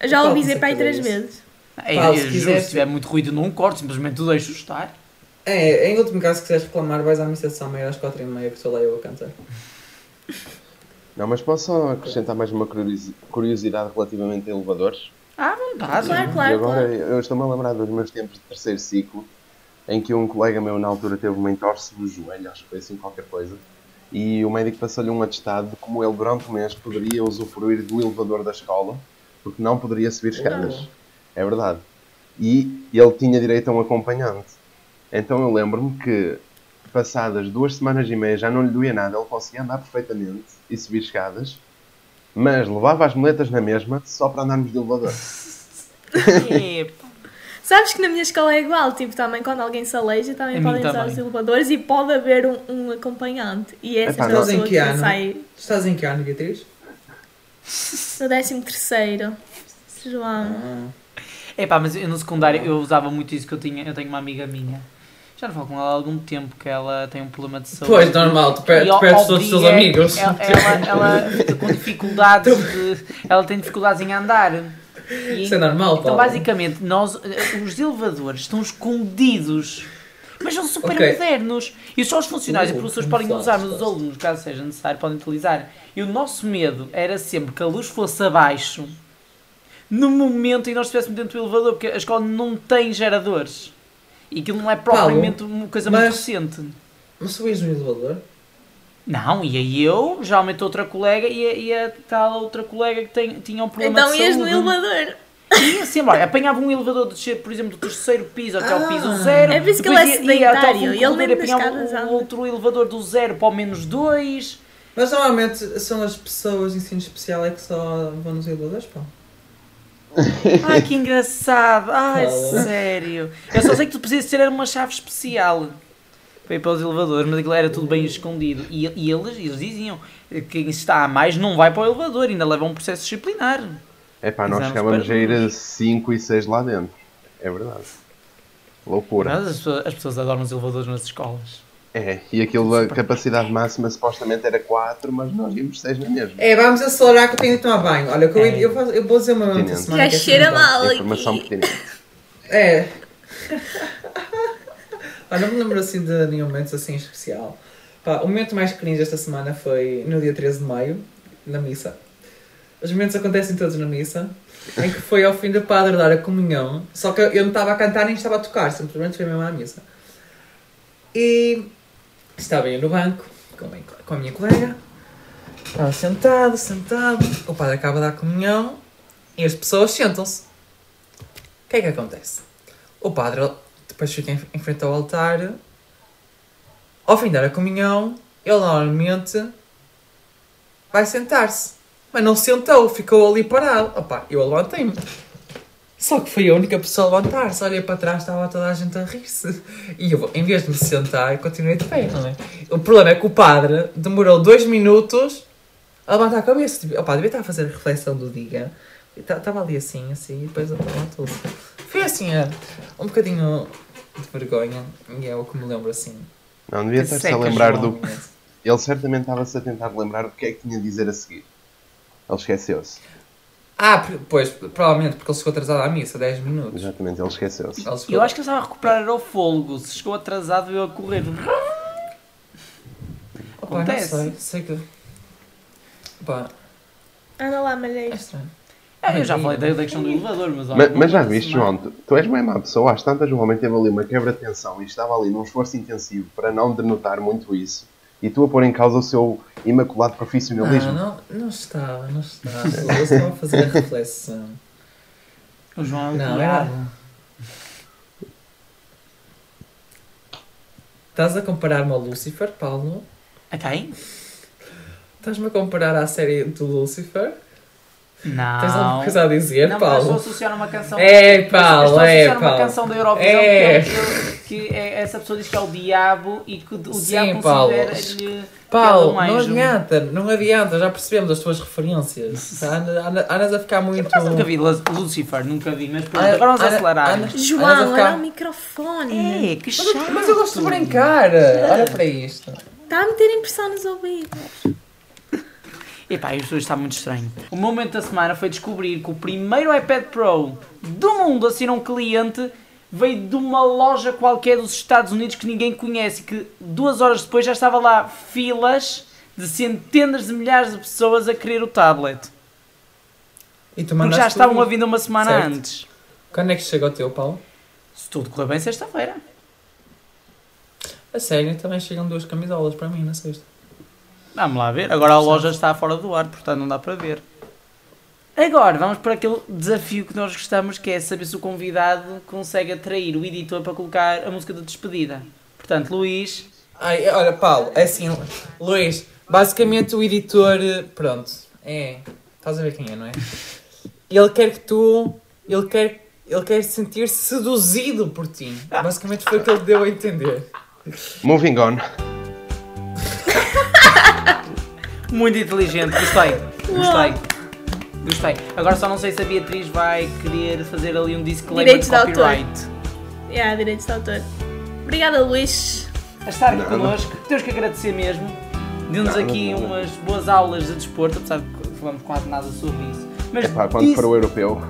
Já Paulo, ouvi dizer não sei para aí fazer três isso. vezes. é, é se quiser- se tiver muito ruído não corto, simplesmente o deixo estar. É, em último caso, se quiseres reclamar, vais à missa de São Meio às 4h30 que estou lá eu a cantar. Não, mas posso só acrescentar mais uma curiosi- curiosidade relativamente a elevadores? Ah, vontade. Claro, e claro, agora claro. eu estou-me a lembrar dos meus tempos de terceiro ciclo, em que um colega meu na altura teve uma entorse do joelho, acho que foi assim qualquer coisa, e o médico passou-lhe um atestado de como ele durante o mês poderia usufruir do elevador da escola, porque não poderia subir escadas. É verdade. E ele tinha direito a um acompanhante. Então eu lembro-me que, passadas duas semanas e meia, já não lhe doía nada, ele conseguia andar perfeitamente e subir escadas, mas levava as moletas na mesma só para andarmos de elevador. Epa. Sabes que na minha escola é igual, tipo, também quando alguém se aleija, também A podem usar os elevadores e pode haver um, um acompanhante. E essa Epá, é a nós em pessoa que que ano? sai Estás em que ano, Beatriz? no 13 terceiro. João. Ah. Epá, mas eu no secundário eu usava muito isso que eu tinha. Eu tenho uma amiga minha. Já não falo com ela há algum tempo que ela tem um problema de saúde. Pois, normal, tu, per tu ao- perdes todos os teus dia, amigos. Ela, ela, ela fica com dificuldades de, Ela tem dificuldades em andar. E- Isso é normal, Então, Paulo. basicamente, nós, eh, os elevadores estão escondidos. Mas são super Ok. modernos. E só os funcionários e Uh, professores podem usar, mas os alunos, caso seja necessário, podem utilizar. E o nosso medo era sempre que a luz fosse abaixo no momento em que nós estivéssemos dentro do elevador, porque a escola não tem geradores. E aquilo não é propriamente uma coisa muito mas- recente. Mas subias no elevador? Não, ia eu, geralmente outra colega, ia, ia tal outra colega que tem, tinha um problema Então de ias no saúde. elevador. Ia sempre, olha, apanhava um elevador de descer, por exemplo, do terceiro piso até ao Ah. piso zero. É por isso que ele é ia- ia até ao sedentário, ele e nas apanhava um anda. outro elevador do zero para o menos dois. Mas normalmente são as pessoas de ensino especial é que só vão nos elevadores, pá. Ai, que engraçado. Ai, Fala. sério. Eu só sei que tu precisas ter uma chave especial para ir para os elevadores, mas aquilo era tudo bem escondido. E, e eles, eles diziam que quem está a mais não vai para o elevador, ainda leva um processo disciplinar. É pá, nós chegávamos a ir a perdidos. 5 e 6 lá dentro. É verdade. Loucura. Mas as pessoas, as pessoas adoram os elevadores nas escolas. É, e aquilo, a capacidade máxima supostamente era 4, mas nós íamos 6 na mesma. É, vamos acelerar que eu tenho de tomar banho. Olha, que eu, É. eu, faço- eu vou dizer uma semana. Já que cheira mal Informação aqui. pertinente. É. Não me lembro assim de nenhum momento assim especial. Pá, o momento mais cringe esta semana foi no dia 13 de maio, na missa. Os momentos acontecem todos na missa, em que foi ao fim do padre dar a comunhão, só que eu não estava a cantar nem estava a tocar, simplesmente foi mesmo à missa. E estava eu no banco com a minha colega, estava sentado, sentado, o padre acaba de dar a comunhão e as pessoas sentam-se. O que é que acontece? O padre depois fica em, em frente ao altar. Ao fim de dar a comunhão, ele normalmente vai sentar-se. Mas não se sentou, ficou ali parado. Opa, eu levantei-me. Só que fui a única pessoa a levantar-se. Olhei para trás, estava toda a gente a rir-se. E eu, em vez de me sentar, continuei de pé, não é? O problema é que o padre demorou dois minutos a levantar a cabeça, tipo, opá, devia estar a fazer a reflexão do dia. Estava ali assim, assim, e depois levantou Foi assim, é, um bocadinho de vergonha, e é o que me lembro assim. Não, devia estar-se a seca, lembrar João. do. Ele certamente estava-se a tentar lembrar do que é que tinha a dizer a seguir. Ele esqueceu-se. Ah, pois, provavelmente, porque ele chegou atrasado à missa, 10 minutos. Exatamente, ele esqueceu-se. Ele chegou- Eu acho que ele estava a recuperar era o fôlego. Se chegou atrasado, veio a correr. Acontece. sei, sei que... Opá, Anda lá, é malheiro. estranho. Ah, eu já falei da, da questão do elevador, mas olha, Mas, mas já viste. João, tu, tu és bem má pessoa. Às tantas, o homem teve ali uma quebra de tensão e estava ali num esforço intensivo para não denotar muito isso. E tu a pôr em causa o seu imaculado profissionalismo. Não, não, não está, não está. Eu estava a fazer a reflexão. O João é Não, não, era- Estás a comparar-me ao Lucifer, Paulo? A quem? Estás-me a comparar à série do Lucifer? Não. Tens alguma coisa a dizer, não, mas estou a Paulo? associar uma canção. É, Estou Paulo, a é, associar uma Paulo. canção da Eurovisão É. que, é- que é- essa pessoa diz que é o diabo e que o Sim, diabo Paulo. considera-lhe. Paulo, um não adianta, não adianta, já percebemos as tuas referências. Anda- anda- Andas a ficar muito. Mas nunca vi Lu- Lucifer, nunca vi, mas pronto, agora vamos Ana- acelerar. Ana- João, Andas a ficar- olha o microfone. É, que Mas chato. eu, mas eu gosto de brincar. Olha para isto. Está a meter impressão nos ouvidos. Epá, isto hoje está muito estranho. O momento da semana foi descobrir que o primeiro iPad Pro do mundo a ser um cliente veio de uma loja qualquer dos Estados Unidos que ninguém conhece e que duas horas depois já estava lá filas de centenas de milhares de pessoas a querer o tablet. E tu Porque já estavam a vir uma semana Certo. antes. Quando é que chega o teu, Paulo? Se tudo correr bem, sexta-feira. A sério, também chegam duas camisolas para mim na sexta. Vamos lá ver. Agora a loja está fora do ar, portanto não dá para ver. Agora vamos para aquele desafio que nós gostamos, que é saber se o convidado consegue atrair o editor para colocar a música de despedida. Portanto, Luís, Ai, olha, Paulo, é assim, Luís, basicamente o editor, pronto, é, estás a ver quem é, não é? Ele quer que tu, ele quer, ele quer sentir seduzido por ti. Basicamente foi o que ele deu a entender. Moving on. muito inteligente, gostei. Gostei. Gostei. Agora só não sei se a Beatriz vai querer fazer ali um disclaimer Direitos de de autor. copyright. Yeah, direitos de autor. Obrigada, Luís. A estar aqui Nada. connosco, temos que agradecer mesmo. Deu-nos aqui nada. umas boas aulas de desporto, apesar de que falamos quase nada sobre isso. Mas Epá, quando disse- for o europeu.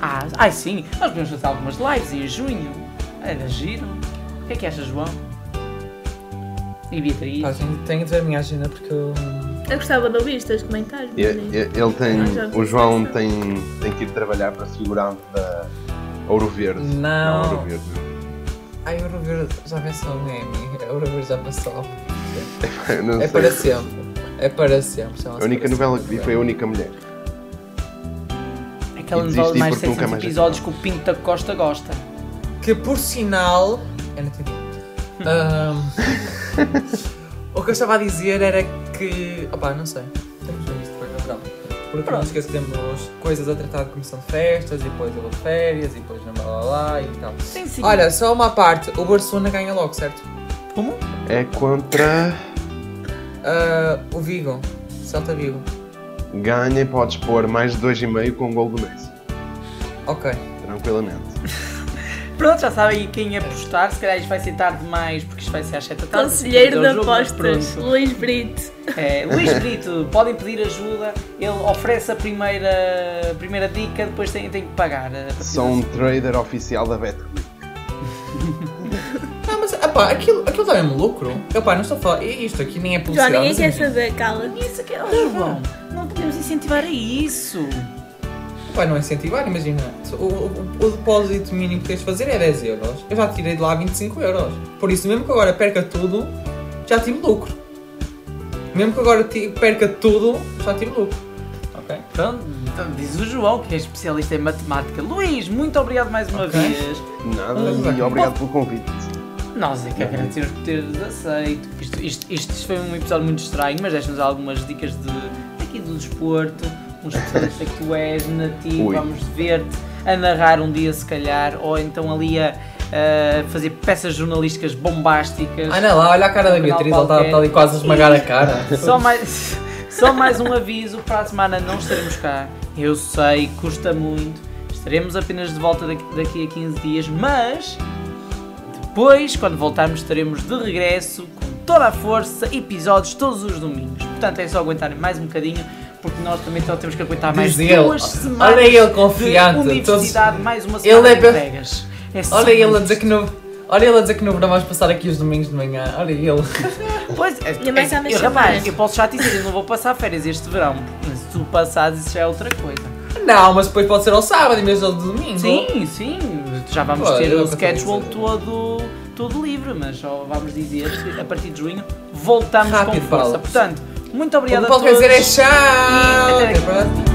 Ah, ai sim, nós podemos fazer algumas lives em junho. Era giro. O que é que achas, João? E Beatriz? Pá, tenho, tenho de ver a minha agenda porque eu... Eu gostava de ouvir os teus comentários. E- e- Ele tem. O João tem, tem que ir trabalhar para figurante da Ouro Verde. Não. Ouro Verde. Ai, o Eurover já venceu um Emmy, o Eurover já passou. Não É sei. para sempre, é para sempre. A única novela que vi foi a única mulher. Aquela e novela de mais de porque nunca 600 mais episódios que o Pinto da Costa gosta. Que por sinal. Eu não entendi. Ahm, o que eu estava a dizer era que. Opá, não sei. Temos isto depois verão. Porque não esqueça que temos coisas a tratar de comissão de festas, e depois eu vou de férias, e depois não blá blá blá e tal. Sim, sim. Olha, só uma parte. O Barcelona ganha logo, certo? como? É contra. Ah, o Vigo. Celta Vigo. Ganha e podes pôr mais de 2,5 com o gol do Messi. Ok. Tranquilamente. Pronto, já sabem quem apostar. Se calhar isto vai ser tarde demais, porque isto vai ser às 7 da tarde. Conselheiro de jogo, apostas. Luís Brito. É, Luís Brito, podem pedir ajuda. Ele oferece a primeira, a primeira dica, depois tem, tem que pagar. Sou um trader oficial da Betclic. Não, mas aquilo, aquilo dá mesmo lucro. Opá, não estou a falar. Isto aqui nem é publicidade. ninguém mas quer saber, cala-te. Isso aqui é o João. Não podemos incentivar a isso. Vai não incentivar, imagina. O, o, o depósito mínimo que tens de fazer é 10 euros. Eu já tirei de lá 25 euros. Por isso, mesmo que agora perca tudo, já tive lucro. Mesmo que agora perca tudo, já tive lucro. Ok? Pronto, então diz o João, que é especialista em matemática. Luís, muito obrigado mais uma Ok. vez. Nada, Ah, e obrigado pelo convite. Nós é que agradecemos por teres aceito. Isto, isto, isto foi um episódio muito estranho, mas deixa-nos algumas dicas de, aqui do desporto, um especialista que tu és, nativo, Ui. vamos ver-te a narrar um dia se calhar, ou então ali a, a fazer peças jornalísticas bombásticas. Anda lá, olha a cara da Beatriz, ela está tá ali quase a esmagar a cara. Só mais, Só mais um aviso, para a semana não estaremos cá. Eu sei, custa muito. Estaremos apenas de volta daqui, daqui a 15 dias, mas depois, quando voltarmos, estaremos de regresso com toda a força, episódios todos os domingos. Portanto, é só aguentarem mais um bocadinho, porque nós também só temos que aguentar mais Diz ele. duas semanas Olha ele de confiante. universidade, mais uma semana Ele é de pe- entregas. É Olha ele a dizer que no. Olha ele a dizer que verão vais passar aqui os domingos de manhã. Olha ele. Pois, é, Minha mãe é, eu, rapaz, eu posso já te dizer, eu não vou passar férias este verão. Se tu passares, isso já é outra coisa. Não, mas depois pode ser ao sábado em vez do domingo. Sim, sim, já vamos Olha, ter o schedule todo, todo livre, mas só vamos dizer que a partir de junho voltamos Rápido, com força. Paulo. Portanto, muito O obrigado que a todos. dizer é tchau.